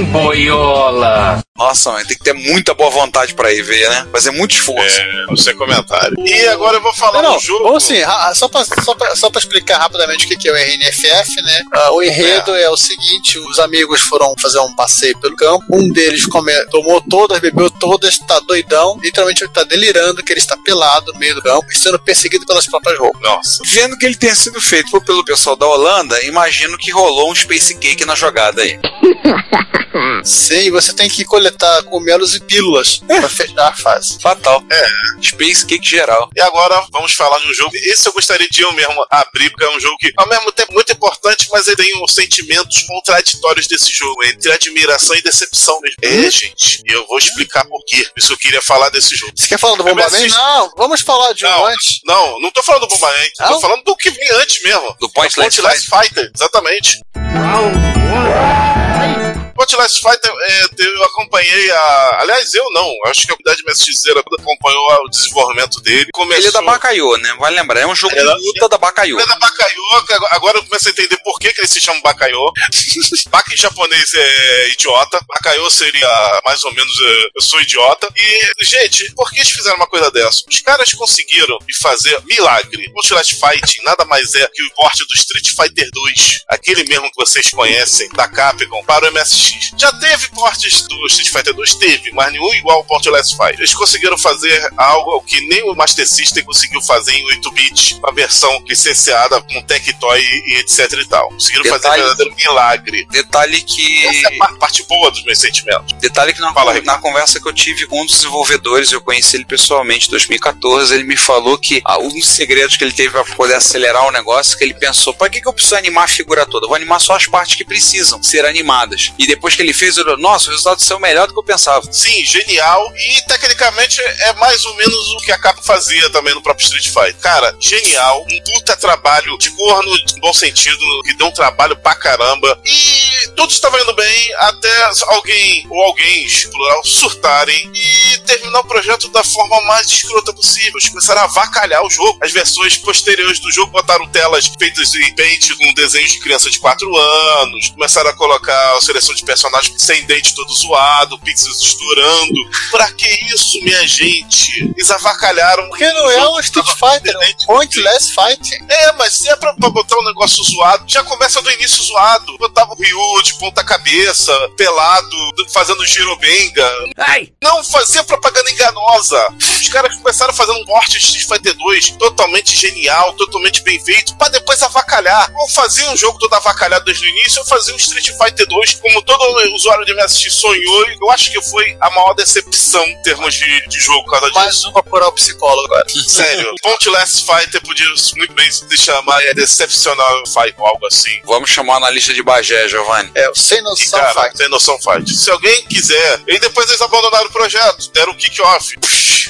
Speaker 7: boiola.
Speaker 3: Nossa, mãe, tem que ter muita boa vontade pra ir ver, né? Fazer muito esforço.
Speaker 2: É, no seu comentário. E agora eu vou falar
Speaker 4: Não, não,
Speaker 2: um jogo.
Speaker 4: ou assim, ra- só pra, só, pra, só pra explicar rapidamente o que que é o RNFF, né? Ah, o enredo é. o seguinte: os amigos foram fazer um passeio pelo campo, um deles come, tomou todas, bebeu todas, tá doidão, literalmente ele tá delirando que ele está pelado no meio do campo e sendo perseguido pelas próprias roupas.
Speaker 2: Nossa.
Speaker 3: Vendo que ele tenha sido feito pelo pessoal da Holanda, imagino que rolou um Space Cake na jogada aí.
Speaker 4: Sim, você tem que coletar cogumelos e pílulas pra fechar a fase.
Speaker 3: Fatal. É. Space Cake geral.
Speaker 2: E agora vamos falar de um jogo. Esse eu gostaria de eu mesmo abrir, porque é um jogo que, ao mesmo tempo, muito importante, mas ele tem uns sentimentos contraditórios desse jogo, entre admiração e decepção mesmo. É, gente. E eu vou explicar por quê. Por isso eu queria falar desse jogo.
Speaker 4: Você quer falar do
Speaker 2: assisto-
Speaker 4: Não, vamos falar de um
Speaker 2: Não.
Speaker 4: antes.
Speaker 2: Não, não tô falando do
Speaker 4: Não?
Speaker 2: tô falando do que vem antes mesmo.
Speaker 3: Do Point
Speaker 2: É Last Fighter, exatamente. Point Last Fighter, é, eu acompanhei a. Aliás, eu não. Acho que a comunidade MSXera acompanhou o desenvolvimento dele. Começou...
Speaker 3: Ele é da Bacaiô, né? Vale lembrar. É um jogo
Speaker 2: É
Speaker 3: de
Speaker 2: da-
Speaker 3: luta da Bacaiô.
Speaker 2: É da Bacaiô, agora- eu começo a entender por que, que ele se chama Bacaiô. Baka em japonês é idiota. Bacaiô seria mais ou menos é, eu sou idiota. E, gente, por que eles fizeram uma coisa dessa? Os caras conseguiram me fazer milagre. O Last Fighting nada mais é que o porte do Street Fighter 2, aquele mesmo que vocês conhecem, da Capcom, para o MSX. Já teve portes do Street Fighter 2? Teve, mas nenhum igual ao Port Last Fight. Eles conseguiram fazer algo que nem o Master System conseguiu fazer em 8-bit, uma versão licenciada com Tectoy e etc e tal. Conseguiram fazer um
Speaker 3: Detalhe-
Speaker 2: verdadeiro milagre.
Speaker 3: Detalhe que.
Speaker 2: Essa é a par- parte boa dos meus sentimentos.
Speaker 3: Detalhe que na,
Speaker 2: Fala,
Speaker 3: na conversa que eu tive com um dos desenvolvedores, eu conheci ele pessoalmente em 2014, ele me falou que ah, um dos segredos que ele teve para poder acelerar o negócio, que ele pensou, para que, que eu preciso animar a figura toda? Eu vou animar só as partes que precisam ser animadas. E depois que ele fez, eu, nossa, o resultado saiu melhor do que eu pensava.
Speaker 2: Sim, genial. E tecnicamente é mais ou menos o que a Capcom fazia também no próprio Street Fighter. Cara, genial. Um puta trabalho de corno, no bom sentido, que deu um trabalho pra caramba. E tudo estava indo bem até alguém ou alguém, plural, surtarem e terminar o projeto da forma mais escrota possível. Eles começaram a avacalhar o jogo. As versões posteriores do jogo botaram telas feitas em paint com desenhos de criança de 4 anos. Começaram a colocar a seleção de personagens sem dente todo zoado, pixels estourando. Pra que isso, minha gente? Eles avacalharam.
Speaker 4: Porque não é um Street Fighter, é um Pointless Fighting.
Speaker 2: É, mas se é pra, pra botar um negócio zoado, já começa do início zoado. Botava o Ryu de ponta-cabeça, pelado, fazendo girobenga.
Speaker 7: Ai!
Speaker 2: Não fazia propaganda enganosa. Os caras começaram fazendo um porte de Street Fighter 2 totalmente genial, totalmente bem feito, pra depois avacalhar. Ou fazia um jogo todo avacalhado desde o início, ou fazia um Street Fighter 2 como todo todo usuário de MSX sonhou e eu acho que foi a maior decepção em termos de, de jogo por causa disso.
Speaker 4: Mais uma por o psicólogo agora.
Speaker 2: Sério, Pontless Fighter podia muito bem se chamar é Decepcional Fight ou algo assim.
Speaker 3: Vamos chamar na lista de Bagé, Giovanni.
Speaker 4: É, sem
Speaker 2: E,
Speaker 4: noção
Speaker 2: cara,
Speaker 4: fight.
Speaker 2: tem noção fight. Se alguém quiser. E depois eles abandonaram o projeto, deram o kick-off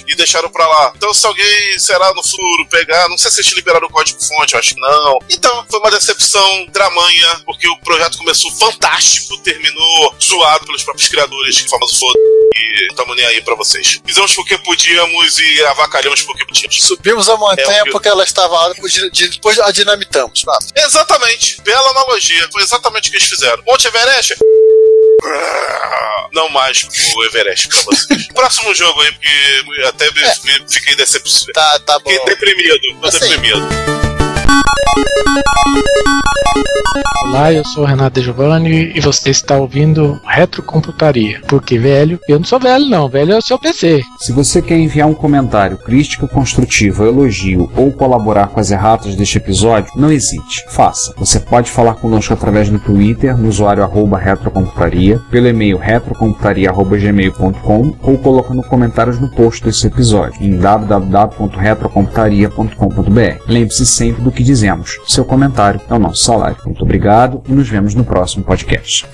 Speaker 2: e deixaram pra lá. Então, se alguém, será no futuro, pegar, não sei se eles liberaram o código-fonte, eu acho que não. Então, foi uma decepção dramanha, porque o projeto começou fantástico, terminou zoado pelos próprios criadores, que famoso foda. E tamo nem aí pra vocês. Fizemos porque podíamos e avacalhamos porque podíamos.
Speaker 4: Subimos a montanha
Speaker 2: É,
Speaker 4: porque ela estava alta, de- depois a dinamitamos. Pronto.
Speaker 2: Exatamente, bela analogia. Foi exatamente o que eles fizeram. Monte Everest. Não mais o Everest pra vocês. Próximo jogo aí, porque até me, me- fiquei decepcionado.
Speaker 4: Tá, tá bom.
Speaker 2: Fiquei deprimido. Tô
Speaker 4: Assim.
Speaker 2: deprimido.
Speaker 9: Olá, eu sou o Renato De Giovanni e você está ouvindo Retrocomputaria. Porque velho, eu não sou velho não, velho é o seu PC.
Speaker 10: Se você quer enviar um comentário, crítica construtiva, elogio ou colaborar com as erratas deste episódio, não hesite, faça. Você pode falar conosco através do Twitter, no usuário retrocomputaria, pelo e-mail retrocomputaria.gmail.com ou colocando comentários no post desse episódio em www.retrocomputaria.com.br. Lembre-se sempre do dizemos. Seu comentário é o nosso salário. Muito obrigado e nos vemos no próximo podcast.